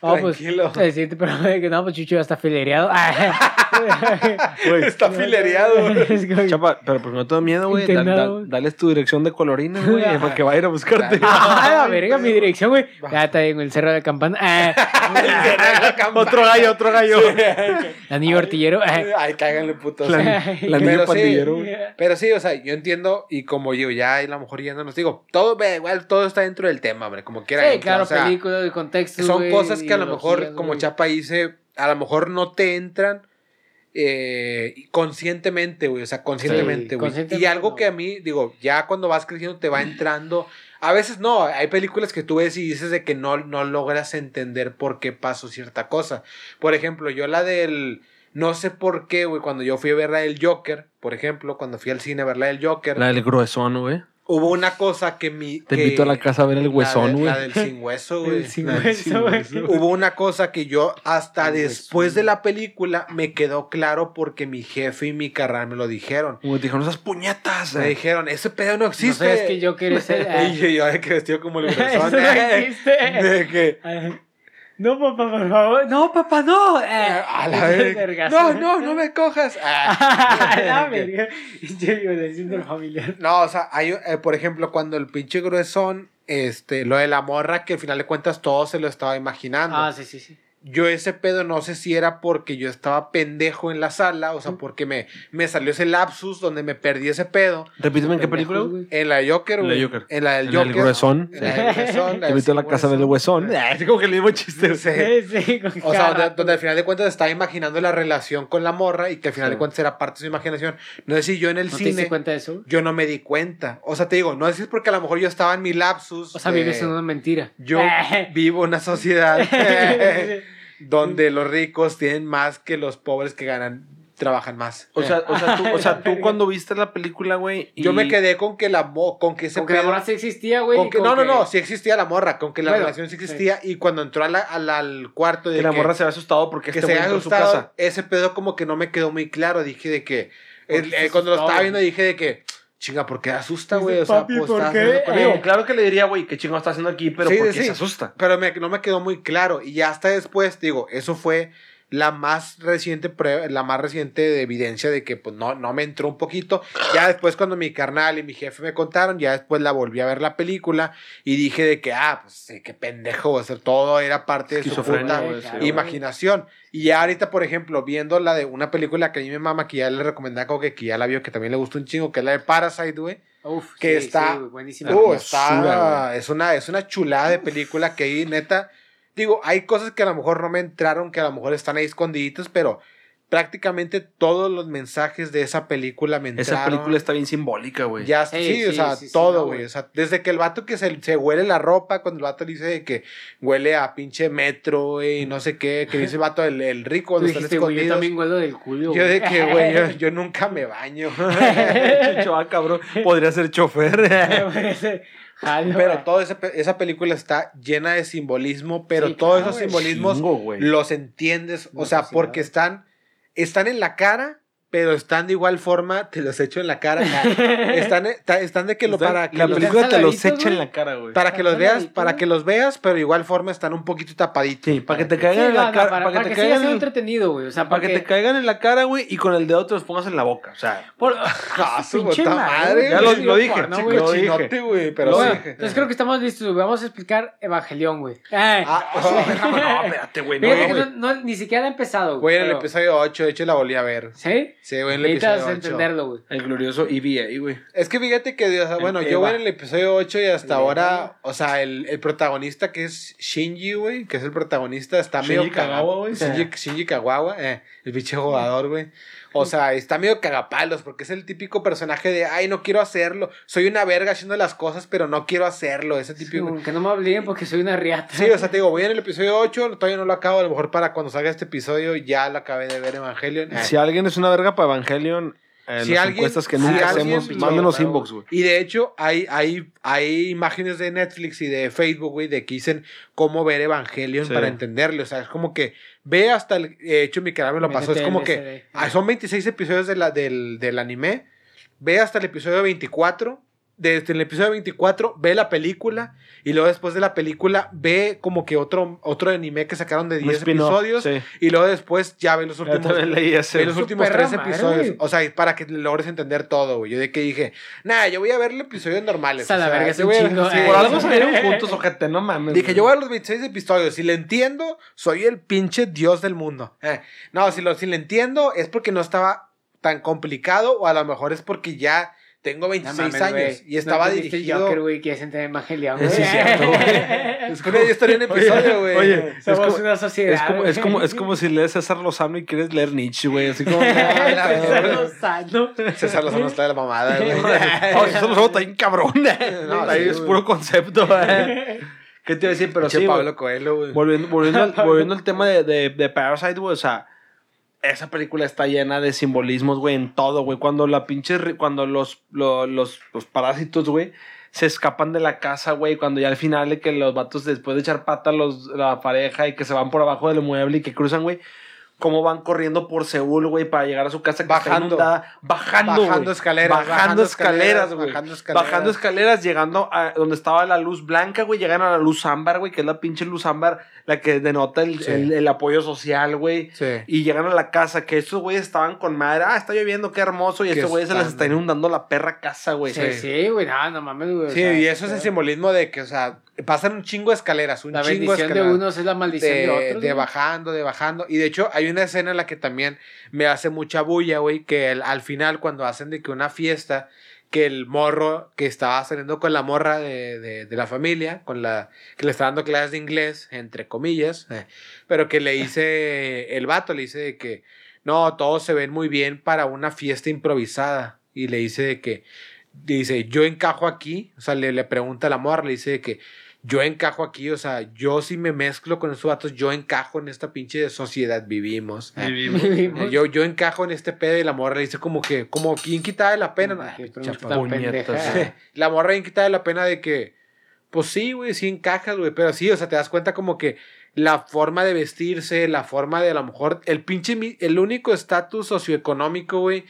No, pues, Tranquilo. el siguiente programa de que no, pues Chucho ya está filereado. Güey. Está filereado, güey. Chapa, pero pues no te da miedo, güey. Da- da- dales tu dirección de colorina, güey, para que vaya a ir a buscarte. Ah, la verga, mi dirección, güey. Ya está en el cerro de la campana. Ah, otro gallo, otro gallo. anillo artillero. Ah. Ay, cáiganle putos. La, la Pero niña sí. pandillero, güey. Pero sí, o sea, yo entiendo y como digo, ya a lo mejor ya no nos digo, todo, igual todo está dentro del tema, hombre, como quiera. Sí, claro, o sea, películas, de contexto. son cosas que a lo mejor, como. Chapa dice, a lo mejor no te entran eh, conscientemente, güey, o sea, conscientemente, Sí, güey. conscientemente y algo no. que a mí, digo, ya cuando vas creciendo te va entrando. A veces no, hay películas que tú ves y dices de que no, no logras entender por qué pasó cierta cosa. Por ejemplo, yo la del. No sé por qué, güey, cuando yo fui a ver la del Joker, por ejemplo, cuando fui al cine a ver la del Joker, La del gruesón, güey. Hubo una cosa que mi. Te que- invito a la casa a ver el huesón, güey. La del sin hueso, güey. El sin hueso, güey. Hubo una cosa que yo hasta El después hueso. de la película me quedó claro porque mi jefe y mi carnal me lo dijeron. Te dijeron esas puñetas. Me eh. dijeron, ese pedo no existe. No sabes que yo quiero ser. ah, Y yo, yo que vestido como el Eso gruesón. no existe. De que. No, papá, por favor. No, papá, no. A la verga. No, no, no me cojas. Ah. A la verga. Familiar. No, o sea, hay, eh, por ejemplo, cuando el pinche gruesón, este, lo de la morra, que al final de cuentas todo se lo estaba imaginando. Ah, sí, sí, sí. Yo ese pedo no sé si era porque yo estaba pendejo en la sala, o sea, porque me, me salió ese lapsus donde me perdí ese pedo. Repíteme en qué película, güey. güey. En la de Joker, En la güey. Joker. En la del En la del Joker. gruesón. En la del gruesón. Te invito a la casa del huesón. Es como que el mismo chiste. Sí. Sí, O sea, donde, donde al final de cuentas estaba imaginando la relación con la morra y que al final Sí. de cuentas era parte de su imaginación. No sé si yo en el ¿No te diste cine, cuenta de eso? yo no me di cuenta. O sea, te digo, no sé si es porque a lo mejor yo estaba en mi lapsus. O sea, de- vives en una mentira. Yo vivo en una sociedad donde los ricos tienen más que los pobres que ganan, trabajan más. O sea, o sea, tú, o sea, tú cuando viste la película, güey. y- yo me quedé con que la mo- con que ese Con que la morra sí existía, güey. con y que, con no, no, que- no, sí existía la morra, con que la Bueno, relación sí existía y cuando entró a la- a la- al cuarto de Que la morra se había asustado porque que este se había entró a su gustado, casa. ese pedo como que no me quedó muy claro, dije de que ¿Por el- qué se eh, cuando lo estaba viendo dije de que chinga, ¿por qué asusta, güey? O sea, "Papi, pues ¿por qué?" Digo, claro que le diría, güey, qué chingo está haciendo aquí, pero Sí, porque sí. se asusta. Pero me- no me quedó muy claro. Y ya hasta después, digo, eso fue la más reciente prueba, la más reciente de evidencia de que pues no, no me entró un poquito. Ya después cuando mi carnal y mi jefe me contaron, ya después la volví a ver la película y dije de que, ah, pues sí, qué pendejo, o sea, todo era parte de su puta imaginación. Y ya ahorita, por ejemplo, viendo la de una película que a mí me mama, que ya le recomendé como que, que ya la vio, que también le gustó un chingo, que es la de Parasite, güey. Uf, que sí, está- sí, güey, buenísima. Uh, está, es una, es una chulada de película que ahí, neta, digo, hay cosas que a lo mejor no me entraron, que a lo mejor están ahí escondiditas, pero prácticamente todos los mensajes de esa película me entraron. Esa película está bien simbólica, güey. Ya, Sí, sí, o sea, sí, sí, todo, güey. o sea, desde que el vato que se, se huele la ropa, cuando el vato dice que huele a pinche metro, güey, y no sé qué, que dice el vato el, el rico Tú cuando están dijiste, güey, yo escondidos. también huelo del culo. Yo de que, güey, yo, yo nunca me baño. Chucho, ah, cabrón. Podría ser chofer. Jalo, Pero toda esa, pe- esa película está llena de simbolismo, pero Sí, todos claro, esos simbolismos Chingo, los entiendes, o sea, porque están, están en la cara, pero están de igual forma, te los echo en la cara. están, están de que lo para que la los, película te los echa en güey. la cara, güey. para que los veas, para que los veas, pero de igual forma están un poquito tapaditos. Sí, para que te Sí, caigan en no, la no, cara. para, que que te caigan entretenido, güey. O sea, para que te caigan en la cara, güey, y con el dedo te los pongas en la boca. O sea, Por... Ah, su Pinche puta madre, ya lo, güey. lo dije. Güey. lo dije. Güey, pero sí. entonces creo que estamos listos, güey. Vamos a explicar Evangelión, güey. Ah, No, espérate, güey. No, güey. no, no- ni siquiera ha empezado, Güey, en el episodio 8, de hecho la volví a ver. ¿Sí? Sí, güey, en el Necesitas episodio 8. entenderlo, güey. El glorioso EVA, güey. Es que fíjate que, o sea, bueno, El yo voy en el episodio 8 y hasta El ahora, o sea, el, el protagonista que es Shinji, güey, que es el protagonista, está Shinji medio cagado, güey. Shinji, Shinji Kagawa, eh, el pinche jugador, güey. O sea, está medio cagapalos porque es el típico personaje de, ay, no quiero hacerlo. Soy una verga haciendo las cosas, pero no quiero hacerlo. Ese típico. que no me obliguen porque soy una riata. Sí, o sea, te digo, voy en el episodio 8, todavía no lo acabo, a lo mejor para cuando salga este episodio ya lo acabé de ver Evangelion. Si alguien es una verga para Evangelion, eh, Si las alguien- encuestas que nunca alguien hacemos, mándenos inbox, güey. Y de hecho, hay, hay, hay imágenes de Netflix y de Facebook, güey, de que dicen cómo ver Evangelion Sí. para entenderle. O sea, es como que ve hasta el. De hecho, mi canal me lo pasó. Es como que. ah, son 26 episodios de la, del, del anime. Ve hasta el episodio 24. Desde el episodio 24, ve la película. Y luego después de la película, ve como que otro, otro anime que sacaron de Un 10 spin-off, episodios. sí. Y luego después ya ve los últimos. también leí ese. Ve los últimos perra tres madre, episodios. güey. O sea, para que logres entender todo, güey. Yo de que dije, nah, yo voy a ver el episodio normales. O la sea, verga es yo un voy a- sí, eh. Por algo salieron juntos, ojete, no mames. Dije, güey. yo voy a ver los 26 episodios. Si le entiendo, soy el pinche dios del mundo. Eh, No, si, lo, si le entiendo es porque no estaba tan complicado o a lo mejor es porque ya tengo No 26 mames, años y estaba ¿No entendiste el dirigido. Joker, güey, que es entre Evangelion, güey. Sí, es cierto, güey. Es estaría en episodio, güey. Oye, es Somos como, una sociedad. es, como, es, como, es como si lees César Lozano y quieres leer Nietzsche, güey. Así como. la César. Lozano. César Lozano está de la mamada, güey. Oh, César Lozano está bien cabrón. No, Ahí sí, es puro concepto, güey. ¿Qué te iba a decir? Pero Pinche sí. Pablo Coelho, güey. Volviendo, volviendo, al, volviendo al tema de, de, de Parasite, güey, o sea, esa película está llena de simbolismos, güey, en todo, güey. Cuando la pinche, cuando los, lo- los, los parásitos, güey, se escapan de la casa, güey, cuando ya al final de que los vatos después de echar pata los, la pareja y que se van por abajo del mueble y que cruzan, güey. Cómo van corriendo por Seúl, güey, para llegar a su casa que está Bajando. inundada. Bajando, Bajando escaleras, Bajando, bajando escaleras, escaleras, güey. bajando escaleras. Bajando escaleras, llegando a donde estaba la luz blanca, güey. Llegan a la luz ámbar, güey, que es la pinche luz ámbar, la que denota el, Sí. el- el apoyo social, güey. Sí. Y llegan a la casa, que estos güeyes estaban con madre. Ah, está lloviendo, qué hermoso. Y estos güeyes se les está inundando la perra casa, güey. Sí, sí, güey, no, no mames, güey. Sí, sea, y eso es el simbolismo de que, o sea, pasan un chingo de escaleras, un La chingo de bendición de escaleras. unos es la maldición de, de, otros. de güey. bajando, de bajando. Y de hecho, hay una escena en la que también me hace mucha bulla, güey, que el- al final, cuando hacen de que una fiesta, que el morro que estaba saliendo con la morra de, de- de la familia, con la que le está dando clases de inglés, entre comillas, eh, pero que le dice, el vato le dice de que, no, todos se ven muy bien para una fiesta improvisada. Y le dice de que, dice, yo encajo aquí, o sea, le, le pregunta a la morra, le dice de que, yo encajo aquí, o sea, yo si me mezclo con esos vatos, yo encajo en esta pinche sociedad, vivimos. Eh, Vivimos. Yo, yo encajo en este pedo y la morra le dice como que, como quien quita de la pena. Ay, pendeja. sí. La morra bien quita de la pena de que, pues sí, güey, sí encajas, güey, pero sí, o sea, te das cuenta como que la forma de vestirse, la forma de a lo mejor, el pinche, el único estatus socioeconómico, güey,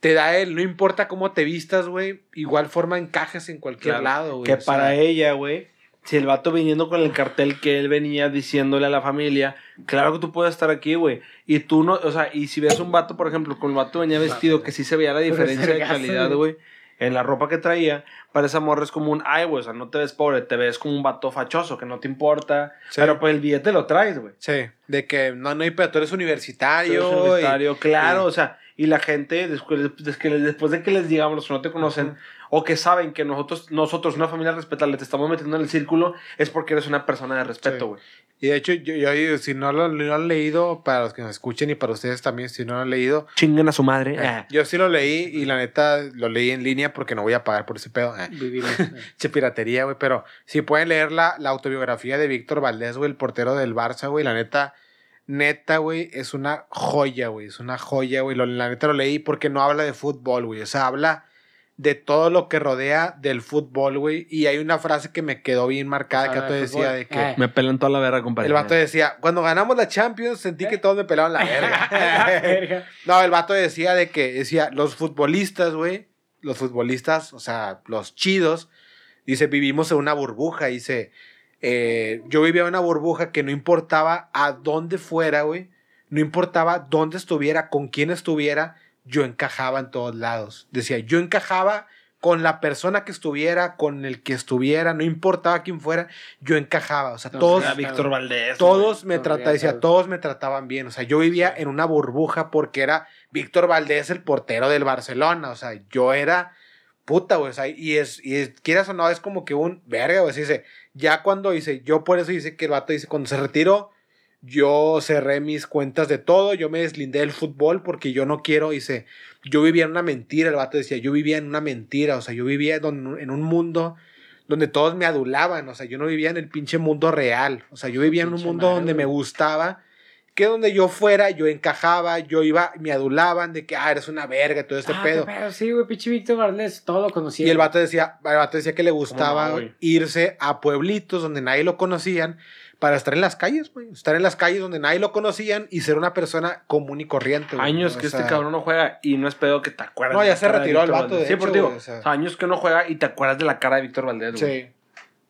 te da el, no importa cómo te vistas, güey, igual forma encajes en cualquier Claro. lado, güey. Que o sea, para ella, güey, si el vato viniendo con el cartel que él venía diciéndole a la familia, claro que tú puedes estar aquí, güey. Y tú no, o sea, y si ves un vato, por ejemplo, con el vato venía vestido, que sí se veía la diferencia de calidad, güey, en la ropa que traía, para esa morra es como un, ay, güey, o sea, no te ves pobre, te ves como un vato fachoso, que no te importa. Sí. Pero pues el billete lo traes, güey. Sí, de que no, no hay, pero tú eres universitario. Eres universitario, claro, y- o sea, y la gente, después, después de que les digamos, los que no te conocen, o que saben que nosotros, nosotros, una familia respetable, te estamos metiendo en el círculo, es porque eres una persona de respeto, güey. Y de hecho, yo, yo si no lo, han leído, para los que nos escuchen y para ustedes también, si no lo han leído, Chinguen a su madre. eh, yo sí lo leí y la neta lo leí en línea porque no voy a pagar por ese pedo. Eh. Vivimos. Che piratería, güey. Pero si pueden leer la, la autobiografía de Víctor Valdés, güey, el portero del Barça, güey. La neta, neta, güey, es una joya, güey. Es una joya, güey. Lo- La neta lo leí porque no habla de fútbol, güey. O sea, habla de todo lo que rodea del fútbol, güey. Y hay una frase que me quedó bien marcada que decía de que... Eh. Me pelan toda la verga, compadre. El vato decía, cuando ganamos la Champions sentí que todos me pelaban la verga. Verga. no, el vato decía de que, decía, los futbolistas, güey, los futbolistas, o sea, los chidos, dice, vivimos en una burbuja, dice, eh, yo vivía en una burbuja que no importaba a dónde fuera, güey, no importaba dónde estuviera, con quién estuviera, yo encajaba en todos lados. Decía, yo encajaba con la persona que estuviera, con el que estuviera, no importaba quién fuera, yo encajaba. O sea, No, todos, era Víctor Valdés. todos me trataban, decía, todos me trataban bien. O sea, yo vivía en una burbuja porque era Víctor Valdés, el portero del Barcelona. O sea, yo era puta, güey. O sea, y es, y es, quieras o no, es como que un verga, güey. Dice, ya cuando dice, yo por eso dice que el vato dice, cuando se retiró, yo cerré mis cuentas de todo, yo me deslindé del fútbol porque yo no quiero, dice, yo vivía en una mentira, el vato decía, yo vivía en una mentira, o sea, yo vivía en un mundo donde todos me adulaban, o sea, yo no vivía en el pinche mundo real, o sea, yo vivía en un mundo madre, donde me gustaba que donde yo fuera, yo encajaba, yo iba, me adulaban de que, ah, eres una verga, todo este Ah, pedo. pedo, sí, güey, pinche Víctor Valdés, todo lo conocía. Y el vato decía, el vato decía que le gustaba no, irse a pueblitos donde nadie lo conocían para estar en las calles, güey. Estar en las calles donde nadie lo conocían y ser una persona común y corriente, güey. Años O que sea, este cabrón no juega y no es pedo que te acuerdas. No, ya se retiró el Víctor vato, de Sí, por digo, o sea, años que no juega y te acuerdas de la cara de Víctor Valdés, güey. Sí.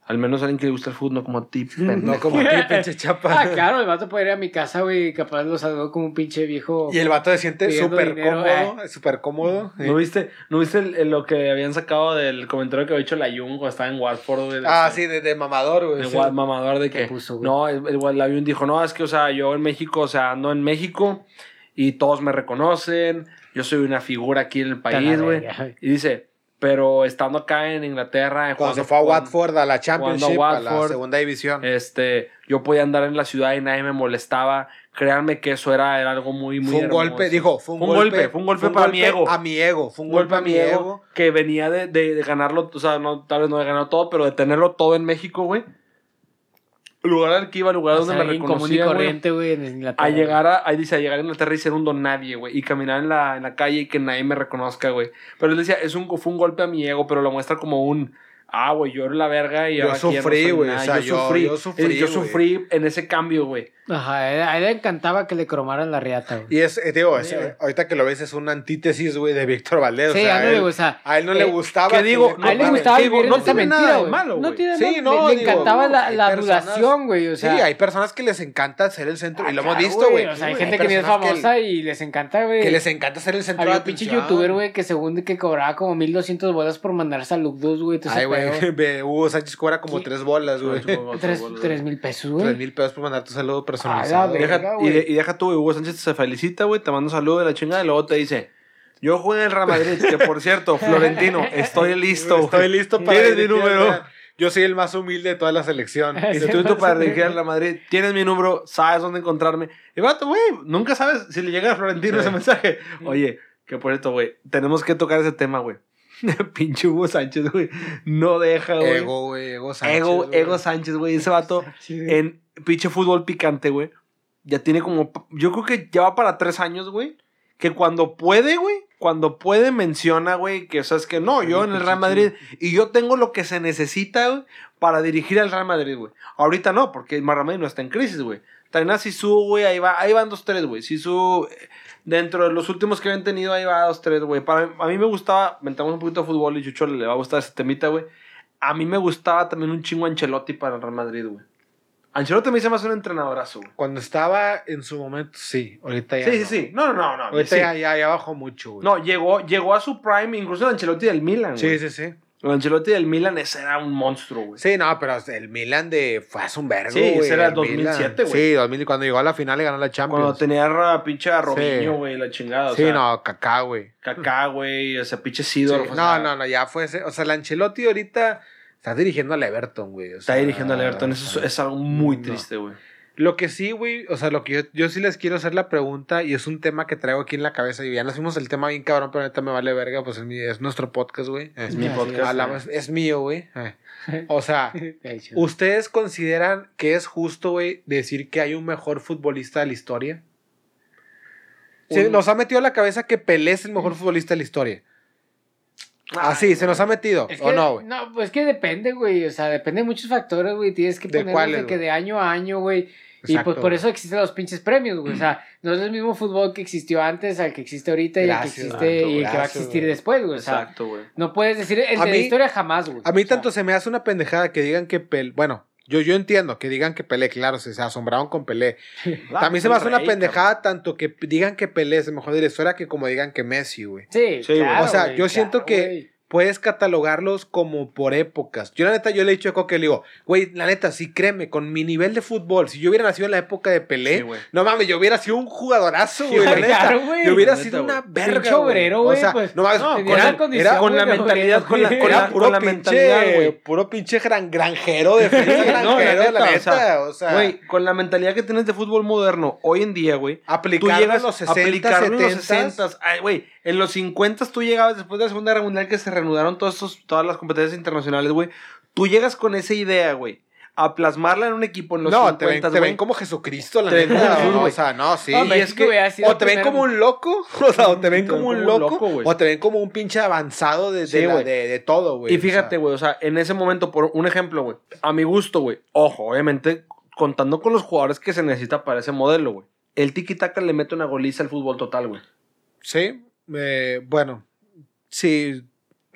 Al menos alguien que le gusta el fútbol, no como a ti. No pendejo. como a ti, pinche chapa. Ah, claro, el vato puede ir a mi casa, güey, capaz lo saludó como un pinche viejo. Y el vato se siente súper cómodo, súper cómodo. ¿No viste, ¿no viste el- el- lo que habían sacado del comentario que había hecho la Jung cuando estaba en Watford, güey? Ah, Este, sí, de, de mamador, güey. De sí. Mamador de que puso, güey? no, el, el Guadalajara dijo, no, es que, o sea, yo en México, o sea, ando en México y todos me reconocen, yo soy una figura aquí en el la país, güey. Y dice, pero estando acá en Inglaterra, Cuando se jugando- fue a Watford, a la Championship, a a la Watford, segunda división. este, yo podía andar en la ciudad y nadie me molestaba. Créanme que eso era, era algo muy, muy fue un hermoso. golpe, dijo, fue un, Fue un golpe, golpe, fue un golpe para mi ego. A mi ego, fue un un golpe a mi ego que venía de, de, de ganarlo, o sea, no, tal vez no de ganar todo, pero de tenerlo todo en México, güey. Lugar al que iba, lugar O donde sea, me común y güey. corriente, güey, en Inglaterra. A llegar a, ahí dice, a llegar a Inglaterra y ser un don nadie, güey. Y caminar en la, en la calle y que nadie me reconozca, güey. Pero él decía, es un, fue un golpe a mi ego, pero lo muestra como un, ah, güey, yo era la verga y Yo ahora sufrí, güey, nada". o sea, yo, yo- sufrí, yo sufrí, yo sufrí en ese cambio, güey. Ajá, a él, a él le encantaba que le cromaran la riata, güey. Y es, eh, digo, es, Sí, ahorita que lo ves, es una antítesis, güey, de Víctor Valdés. Sí, o sea, ándale, él- güey, o sea, a él no eh, le gustaba. ¿qué digo? que A él le No, gustaba vivir no en esa tiene nada mentira, de güey. malo, No güey. tiene Sí, no, no, le, le digo, encantaba la, la personas- adulación, güey, o sea. sí, hay personas que les encanta ser el centro, y lo hemos visto, güey. O sea, hay gente que ni es famosa y les encanta, güey. Que les encanta ser el centro Había de un pinche youtuber, güey, que según que cobraba como 1200 bolas por mandar saludos, güey. Ay, güey, Hugo Sánchez cobra como Sí. tres bolas, güey. Tres, tres mil pesos, Tres güey. mil pesos por mandar tu saludo A personalizado. la Deja- verga, y, de- y deja tú, Hugo Sánchez se felicita, güey, te manda un saludo de la chingada y luego te dice, yo juego en el Real Madrid, que por cierto, Florentino, estoy listo, güey. Estoy listo para Tienes mi número. Yo soy el más humilde de toda la selección. Tú para dirigir al Real Madrid, tienes mi número, sabes dónde encontrarme. Y vato, güey, nunca sabes si le llega a Florentino Sí. ese mensaje. Oye, que por esto, güey, tenemos que tocar ese tema, güey. Pinche Hugo Sánchez, güey. No deja, güey. Ego, güey, ego Sánchez. Ego, güey. Ego Sánchez, güey. Ese vato en pinche fútbol picante, güey. Ya tiene como. Yo creo que ya va para tres años, güey. Que cuando puede, güey. Cuando puede, menciona, güey, que, o sea, es que no, yo en el Real Madrid. Y yo tengo lo que se necesita, güey, para dirigir al Real Madrid, güey. Ahorita no, porque el Real Madrid no está en crisis, güey. Traen a Sisu, güey, ahí, va, ahí van dos, tres, güey. Sisu, dentro de los últimos que habían tenido, ahí va dos, tres, güey. Para A mí me gustaba, mentamos un poquito de fútbol y Chucho le va a gustar ese temita, güey. A mí me gustaba también un chingo Ancelotti para el Real Madrid, güey. Ancelotti me hizo más un entrenadorazo, güey. Cuando estaba en su momento, sí. Ahorita ya. Sí, sí, no. sí. No, no, no. no Ahorita sí. ya, ya, ya bajó mucho, güey. No, llegó, llegó a su prime, incluso el Ancelotti del Milan, güey. Sí, sí, El Ancelotti del Milan, ese era un monstruo, güey. Sí, no, pero el Milan de fue hace un vergo, Sí, güey. ese era el 2007, Milan. güey. Sí, 2000, cuando llegó a la final y ganó la Cuando Champions. tenía a pinche a Robinho, Sí. güey, la chingada. O sí, sea, no, Kaká, güey. Kaká, güey, ese pinche Sí, Sidor. No, no, no, ya fue ese. O sea, el Ancelotti ahorita está dirigiendo al Everton, güey. o Está sea, dirigiendo al Everton, eso es, es algo muy no. triste, güey. Lo que sí, güey, o sea, lo que yo, yo sí les quiero hacer la pregunta y es un tema que traigo aquí en la cabeza y ya nos fuimos el tema bien cabrón, pero ahorita me vale verga, pues es, mi- es nuestro podcast, güey. Es mi Así podcast. Hablamos- es mío, güey. Eh. O sea. ¿ustedes consideran que es justo, güey, decir que hay un mejor futbolista de la historia? Se Un- nos ha metido a la cabeza que Pelé es el mejor futbolista de la historia. Ah, Así, se nos ha metido. Es ¿O no, güey? No, pues que depende, güey. O sea, depende de muchos factores, güey. Tienes que ¿De que de año a año, güey. Y pues por eso existen los pinches premios, güey. O sea, no es el mismo fútbol que existió antes al que existe ahorita Gracias, y el que existe y el que va a gracias, existir güey. después, güey. O sea, Exacto, güey. no puedes decir el A de mí- la historia jamás, güey. A mí O sea, tanto se me hace una pendejada que digan que Pelé, bueno, yo, yo entiendo que digan que Pelé, claro, se, se asombraron con Pelé. Ah, También se el me hace una pendejada tanto que digan que Pelé es el mejor de la historia que como digan que Messi, güey. Sí, Sí, güey. claro, O sea, güey, yo siento claro, que- güey. Puedes catalogarlos como por épocas. Yo la neta, yo le he dicho a Coque, le digo, güey, la neta, sí créeme, con mi nivel de fútbol, si yo hubiera nacido en la época de Pelé, Sí, no mames, yo hubiera sido un jugadorazo, Sí, güey, la güey, neta. claro, güey. Yo hubiera La sido neta, una verga, obrero, güey, O sea, pues, no mames, no, con, condición, era, con la mentalidad, con la, con era la, puro con la pinche, mentalidad, güey. puro pinche gran, granjero de frío, No, la granjero, neta, la neta, o sea, Güey, con la mentalidad que tienes de fútbol moderno hoy en día, güey. Aplicarlo en los a 60, aplicarlo 70, en los 60. Ay, güey, en los 50 tú llegabas después de la Segunda Guerra Mundial que se reanudaron todos estos, todas las competencias internacionales, güey. Tú llegas con esa idea, güey. a plasmarla en un equipo en los no, 50, te ven, te ven como Jesucristo, la Te ven neta. O sea, no, sí. No, Y es que- o te ven como un loco, o sea, o te ven como un loco, o te ven como un pinche avanzado de, de, Sí, la- güey. de, de todo, güey. Y o fíjate, sea. güey, o sea, en ese momento, por un ejemplo, güey, a mi gusto, güey, ojo, obviamente, contando con los jugadores que se necesita para ese modelo, güey. El tiki-taka le mete una goliza al fútbol total, güey. Sí, eh, bueno, sí,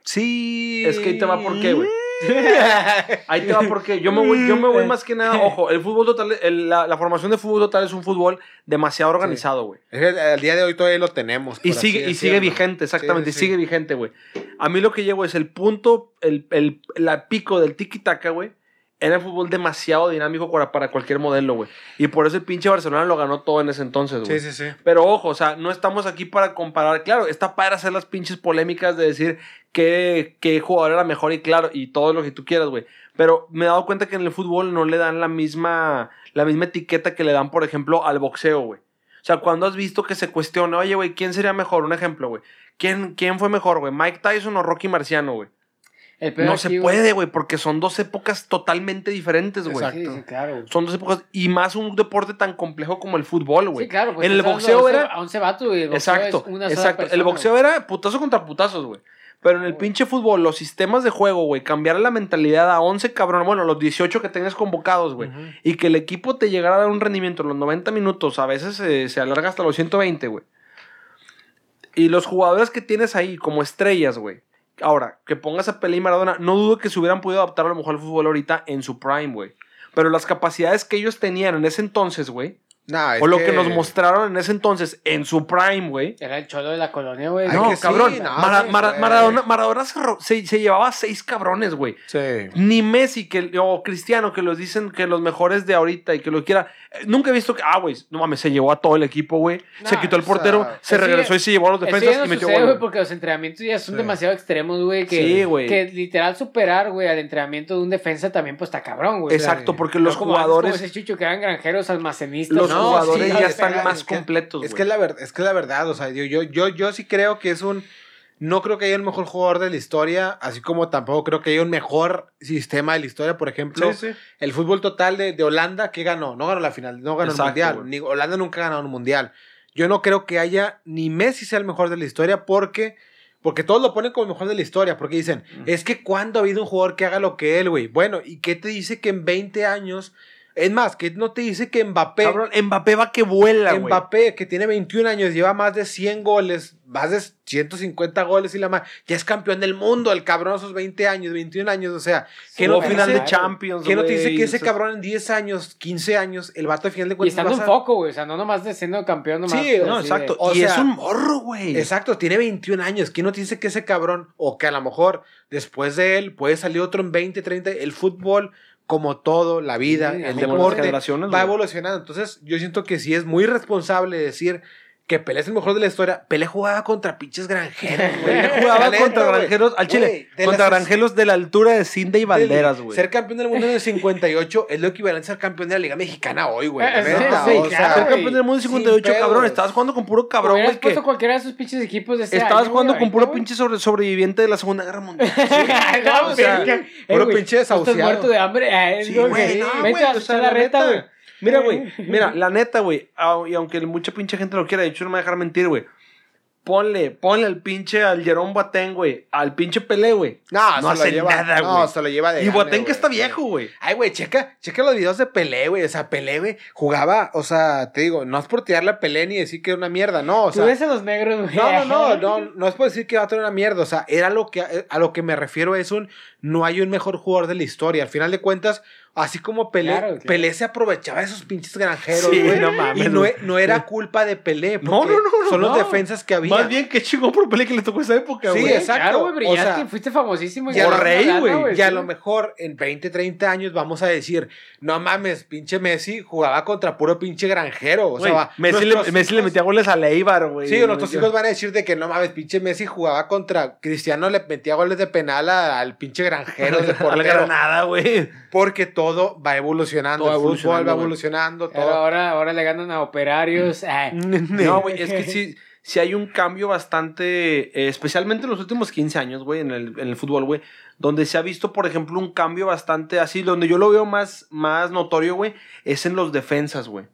sí. Es que ahí te va por qué, güey. Ahí te va porque yo me voy, yo me voy más que nada, ojo, el fútbol total, el- la, la formación de fútbol total es un fútbol demasiado organizado, güey. Al día de hoy todavía lo tenemos. Y sigue, y sigue vigente, exactamente, Sí, y sigue vigente, güey. A mí lo que llego es el punto, el, el, la pico del tiki-taka, güey. Era el fútbol demasiado dinámico para, para cualquier modelo, güey. Y por eso el pinche Barcelona lo ganó todo en ese entonces, güey. Sí, sí, sí. Pero ojo, o sea, no estamos aquí para comparar. Claro, está para hacer las pinches polémicas de decir qué, qué jugador era mejor y claro, y todo lo que tú quieras, güey. Pero me he dado cuenta que en el fútbol no le dan la misma, la misma etiqueta que le dan, por ejemplo, al boxeo, güey. O sea, cuando has visto que se cuestiona, oye, güey, ¿quién sería mejor? Un ejemplo, güey. ¿Quién, ¿Quién fue mejor, güey? ¿Mike Tyson o Rocky Marciano, güey? El No aquí, se puede, güey, porque son dos épocas totalmente diferentes, güey. Exacto. Sí, sí, claro. güey. Son dos épocas, y más un deporte tan complejo como el fútbol, güey. Sí, claro. pues en el boxeo era... A 11 vatos, güey. Exacto, es una sola exacto. el boxeo era putazo contra putazos, güey. Pero en el pinche fútbol, los sistemas de juego, güey, cambiar la mentalidad a 11 cabrones, bueno, los 18 que tengas convocados, güey, y que el equipo te llegara a dar un rendimiento en los 90 minutos, a veces eh, se alarga hasta los 120, güey. Y los jugadores que tienes ahí como estrellas, güey. Ahora, que pongas a Pelé y Maradona, no dudo que se hubieran podido adaptar a lo mejor al fútbol ahorita en su prime, güey. Pero las capacidades que ellos tenían en ese entonces, güey, Nah, o lo que... nos mostraron en ese entonces en su prime, güey, Era el cholo de la colonia, güey. No, que sí, cabrón. no, Mara- sí, Mara- güey. Maradona, Maradona se- se llevaba seis cabrones, güey. Sí. Ni Messi que, o Cristiano que los dicen que los mejores de ahorita y que lo quiera. Nunca he visto que, ah, güey, no mames, se llevó a todo el equipo, güey. se Nah, quito el sea, portero, se regresó y se llevó a los defensas no y metió gol. porque los entrenamientos ya son Sí. demasiado extremos, güey. Que, Sí, güey. Que literal superar, güey, al entrenamiento de un defensa también, pues está cabrón, güey. Exacto, porque los como jugadores. como ese chucho que eran granjeros, almacenistas. Los No, jugadores sí, ya están más es que- completos, Es güey. que es la verdad, es que es la verdad, o sea, yo, yo, yo, yo sí creo que es un, no creo que haya un mejor jugador de la historia, así como tampoco creo que haya un mejor sistema de la historia, por ejemplo, Sí, sí. el fútbol total de, de Holanda, que ganó? No ganó la final, no ganó Exacto, el mundial, güey. ni, Holanda nunca ha ganado un mundial. Yo no creo que haya, ni Messi sea el mejor de la historia, porque, porque todos lo ponen como el mejor de la historia, porque dicen, Mm. es que cuando ha habido un jugador que haga lo que él, güey, bueno, ¿y qué te dice que en 20 años, es más, que no te dice que Mbappé... Cabrón, Mbappé va que vuela, güey. Mbappé, que tiene 21 años, lleva más de 100 goles, más de 150 goles y la más. Ya es campeón del mundo, el cabrón a sus 20 años, 21 años. O sea, que no, te final dice, de Champions, que no te dice que ese cabrón en 10 años, 15 años, el vato al final de Y cuentas. estando vas un a- foco, güey. O sea, no nomás de siendo campeón, nomás. Sí, No, de- exacto. o y sea, es un morro, güey. Exacto, tiene 21 años. ¿Quién no te dice que ese cabrón, o que a lo mejor después de él puede salir otro en 20, 30? El fútbol, como todo, la vida, Sí, el deporte, va evolucionando. Entonces, yo siento que sí es muy responsable decir que Pelé es el mejor de la historia. Pelé jugaba contra pinches granjeros, güey. Jugaba contra granjeros, al Chile, contra las- granjeros de la altura de Cinda y Valderas, güey. Ser campeón del mundo en el 58 es lo equivalente a ser campeón de la Liga Mexicana hoy, güey. Eh, sí, neta, sí, o claro, sea, Ser campeón del mundo en Sin 58, cabrón. pedos. Estabas jugando con puro cabrón, Hubieras güey. Que puesto cualquiera de esos pinches equipos de ese estabas año, jugando con puro pinche sobre- sobreviviente de la Segunda Guerra Mundial. no, o sea, verga. puro pinche tú Estás desahuciado. muerto de hambre. eh, Sí, no, güey, Vete güey, a la reta, güey. Mira, güey, mira, la neta, güey, y aunque mucha pinche gente lo quiera, de hecho no me va a dejar mentir, güey. Ponle, ponle al pinche, al Jerón Boateng, güey, al pinche Pelé, güey. No, No se lo hace lleva, nada, No, güey. se lo lleva de Y gane, Boateng que está viejo, güey. Ay, güey, checa, checa los videos de Pelé, güey. O sea, Pelé, güey, jugaba, o sea, te digo, no es por tirarle a Pelé ni decir que era una mierda, no, o Tú sea. ves a los negros, güey. No, no, no, no, no es por decir que va a tener una mierda, o sea, era lo que, a lo que me refiero es un, no hay un mejor jugador de la historia, al final de cuentas, así como Pelé, Claro, claro. Pelé se aprovechaba de esos pinches granjeros, Sí, güey, no mames, y no, no era culpa de Pelé, No, no, no, no, son los defensas que había. Más bien, qué chingón por Pelé que le tocó esa época, Sí, güey. exacto. Claro, güey, brillaste, O sea, fuiste famosísimo. y rey, lana, güey, Y a sí. lo mejor en 20, 30 años vamos a decir, no mames, pinche Messi jugaba contra puro pinche granjero. O Güey, sea, va- Messi, le, Messi le metía goles a Leibar, güey. Sí, nuestros hijos van a decir de que no mames, pinche Messi jugaba contra Cristiano, le metía goles de penal a- al pinche granjero de portero. Granada, güey. Porque todo va evolucionando, Todo el evolucionando, fútbol va güey. evolucionando, Pero todo. ahora, ahora le ganan a operarios. ay. No, güey, es que sí, sí hay un cambio bastante, eh, especialmente en los últimos 15 años, güey, en el, en el fútbol, güey, donde se ha visto, por ejemplo, un cambio bastante así, donde yo lo veo más, más notorio, güey, es en los defensas, güey.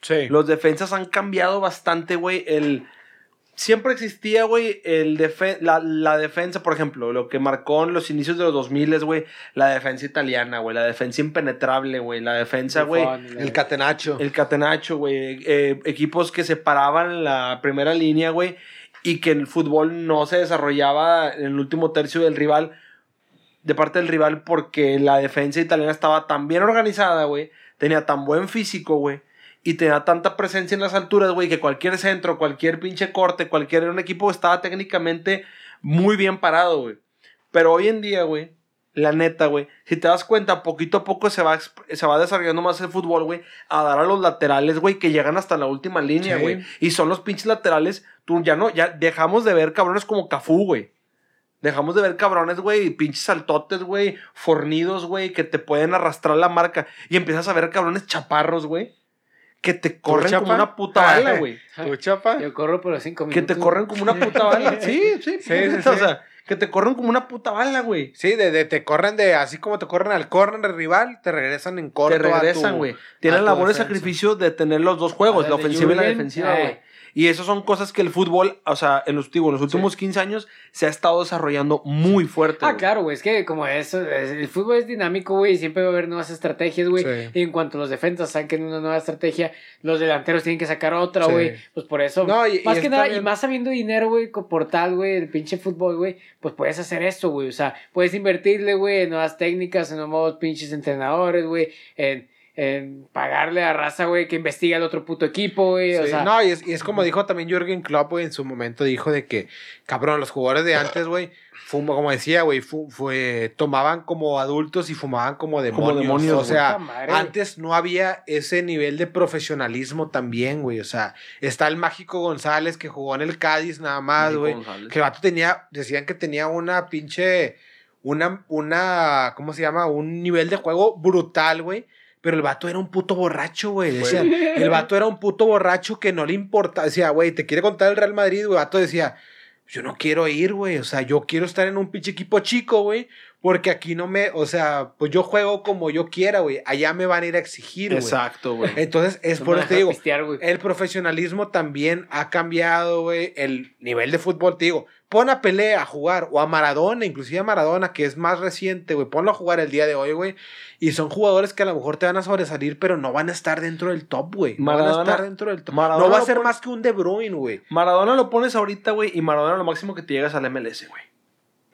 Sí. Los defensas han cambiado bastante, güey, el... Siempre existía, güey, el defe- la, la defensa, por ejemplo, lo que marcó en los inicios de los 2000, güey, la defensa italiana, güey, la defensa impenetrable, güey, la defensa, güey, El catenacho. el catenacho, güey. eh, equipos que se paraban en la primera línea, güey. Y que el fútbol no se desarrollaba en el último tercio del rival. De parte del rival, porque la defensa italiana estaba tan bien organizada, güey. Tenía tan buen físico, güey. Y tenía tanta presencia en las alturas, güey, que cualquier centro, cualquier pinche corte, cualquier un equipo estaba técnicamente muy bien parado, güey. Pero hoy en día, güey, la neta, güey, si te das cuenta, poquito a poco se va, se va desarrollando más el fútbol, güey, a dar a los laterales, güey, que llegan hasta la última línea, Sí. güey. Y son los pinches laterales, tú ya no, ya dejamos de ver cabrones como Cafú, güey. Dejamos de ver cabrones, güey, pinches saltotes, güey, fornidos, güey, que te pueden arrastrar la marca. Y empiezas a ver cabrones chaparros, güey, que te corren como una puta bala, güey. ¿Tu chapa? Yo corro por los cinco Que minutos. te corren como una puta bala. Sí, sí, Sí, sí, O sea, que te corren como una puta bala, güey. Sí, de, de- te corren de, así como te corren al corner rival, te regresan en corto. Te regresan, güey. Tienen la labor de sacrificio de tener los dos juegos, A la de ofensiva y la defensiva, eh. Y eso son cosas que el fútbol, o sea, en los, digo, en los últimos 15 años se ha estado desarrollando muy fuerte. Ah, claro, güey. Es que como eso, es- el fútbol es dinámico, güey. y Siempre va a haber nuevas estrategias, güey. Sí. Y en cuanto los defensas saquen una nueva estrategia, los delanteros tienen que sacar otra, Sí. güey. Pues por eso. No, y- más y que nada, y más sabiendo dinero, güey, por tal, güey, el pinche fútbol, güey. Pues puedes hacer esto, güey. O sea, puedes invertirle, güey, en nuevas técnicas, en nuevos pinches entrenadores, güey. En, en pagarle a raza, güey, que investiga el otro puto equipo, güey. O sea, no, y es, y es como dijo también Jürgen Klopp, güey, en su momento dijo de que, cabrón, los jugadores de antes, güey, fuma- como decía, güey, fu- fue, tomaban como adultos y fumaban como demonios. demonios, o sea, madre, antes no había ese nivel de profesionalismo también, güey. O sea, está el Mágico González que jugó en el Cádiz nada más, güey. Que el vato tenía, decían que tenía una pinche, una, una, ¿cómo se llama? Un nivel de juego brutal, güey. Pero el vato era un puto borracho, güey. Decían, el vato era un puto borracho que no le importa. Decía, güey, te quiere contar el Real Madrid, güey. El vato decía, yo no quiero ir, güey. O sea, yo quiero estar en un pinche equipo chico, güey. Porque aquí no me, o sea, pues yo juego como yo quiera, güey. Allá me van a ir a exigir, güey. Exacto, güey. Entonces, es no por eso te digo, pistear, el profesionalismo también ha cambiado, güey. El nivel de fútbol, te digo, pon a Pelé a jugar, o a Maradona, inclusive a Maradona, que es más reciente, güey. Ponlo a jugar el día de hoy, güey. Y son jugadores que a lo mejor te van a sobresalir, pero no van a estar dentro del top, güey. No van a estar dentro del top. Maradona no va a ser pon- más que un De Bruyne, güey. Maradona lo pones ahorita, güey, y Maradona lo máximo que te llegas al MLS, güey.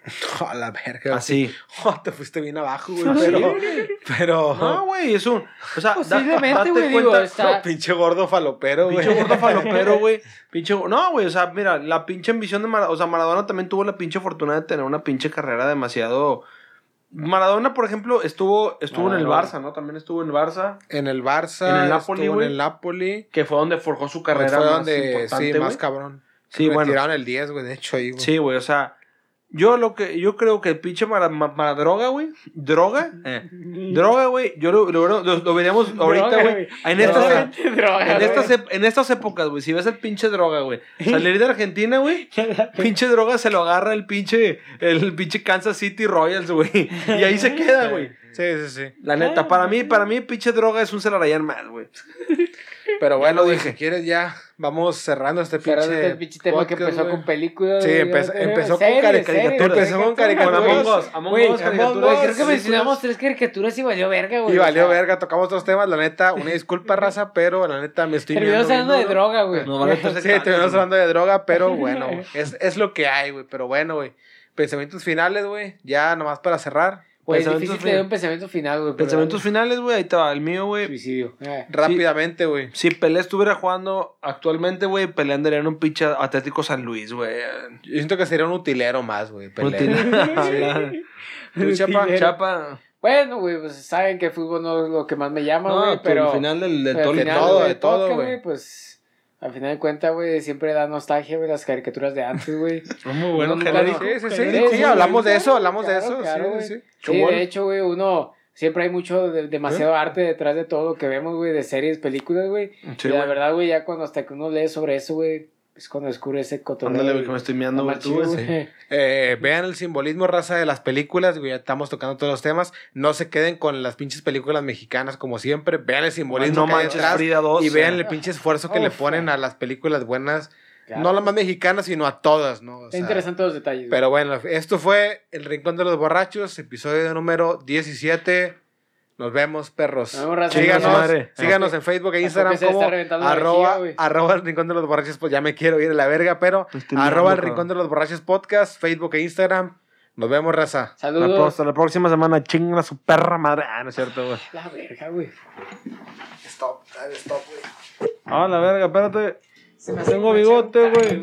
A la verga. Así. Oh, te fuiste bien abajo, güey. Pero, pero No, güey, es un. O sea, Posiblemente, date güey, digo, cuenta- está- pinche gordo falopero, güey. Pinche gordo falopero, güey. Pinche. No, güey, o sea, mira, la pinche ambición de Maradona. O sea, Maradona también tuvo la pinche fortuna de tener una pinche carrera demasiado. Maradona, por ejemplo, estuvo, estuvo en el. Barça, ¿no? También estuvo en el Barça, En el Barça, En el Napoli, estuvo güey. en el Napoli. que fue donde forjó su carrera. fue más donde, importante, sí, más cabrón. Sí, bueno. tiraron el 10, güey, de hecho, ahí, güey. Sí, güey, o sea, yo lo que yo creo que el pinche Ma- Maradroga, güey, droga, eh, droga, güey, yo lo, lo, lo- lo veríamos ahorita, Droga, güey, en estas Droga, droga, en estas ep- en estas épocas, güey, si ves el pinche droga, güey, salir de Argentina, güey, pinche droga se lo agarra el pinche el pinche Kansas City Royals, güey, y ahí se queda, güey. Sí, sí, sí. La neta, para mí, para mí, pinche droga es un Celarayán más, güey. Pero bueno, dije. si quieres ya vamos cerrando este pinche, Cerrando este pinche tema que empezó con películas. Sí, empezó- empezó con caricaturas. Empezó con caricaturas. Con Among Us, Among Güey, Us, Among caricaturas. Us, creo que mencionamos tres caricaturas y valió verga, güey. Y o valió sea, verga, tocamos otros temas, la neta, una disculpa, raza, pero la neta me estoy Terminamos hablando de droga, güey. Entonces- Sí, terminamos hablando de droga, pero bueno, es lo que hay, güey, pero bueno, güey. Pensamientos finales, güey, ya nomás para cerrar. Güey, es Pensamientos difícil tener un pensamiento final, güey. pero- Pensamientos finales, güey, ahí te va el mío, güey. Suicidio. Eh. Rápidamente, güey. Si Pelé estuviera jugando actualmente, güey, Pelé andaría en un pinche Atlético San Luis, güey. Yo siento que sería un utilero más, güey. Pelé. Util- ¿Tú, Chapa? Utilero. Chapa. Bueno, güey, pues saben que el fútbol no es lo que más me llama, güey, tú, pero... al final del, del pero final todo, del de todo, güey. Pues, al final de cuentas, güey, siempre da nostalgia, güey, las caricaturas de antes, güey. Muy bueno. Sí, sí, sí, Sí, hablamos sí, de eso, hablamos de eso. claro, sí, sí, de hecho, güey, uno... Siempre hay mucho, de- demasiado arte detrás de todo lo que vemos, güey, de series, películas, güey. Sí, y la verdad, güey, ya cuando hasta que uno lee sobre eso, güey, Es cuando descubre ese cotonero. Ándale, güey, que me estoy mirando, güey. tú, güey. Eh, vean el simbolismo raza de las películas, güey, ya estamos tocando todos los temas. No se queden con las pinches películas mexicanas como siempre. Vean el simbolismo No que hay manches, detrás Frida 2. y vean el pinche esfuerzo que le ponen a las películas buenas. Claro. No las más mexicanas, sino a todas, ¿no? O Está sea, interesante los detalles. güey. Pero bueno, esto fue El Rincón de los Borrachos, episodio número 17. Nos vemos, perros. Nos vemos, raza. síganos, síganos en Facebook e Instagram como arroba, güey. arroba El Rincón de los Borrachos. Pues ya me quiero ir a la verga, pero Estoy arroba El Rincón de los Borrachos Podcast, Facebook e Instagram. Nos vemos, raza. La Saludos. Hasta la próxima semana, chinga su perra madre. Ah, no es cierto, güey. La verga, güey. Stop, stop, güey. Ah, la verga, espérate. Se me hace Tengo bigote, güey.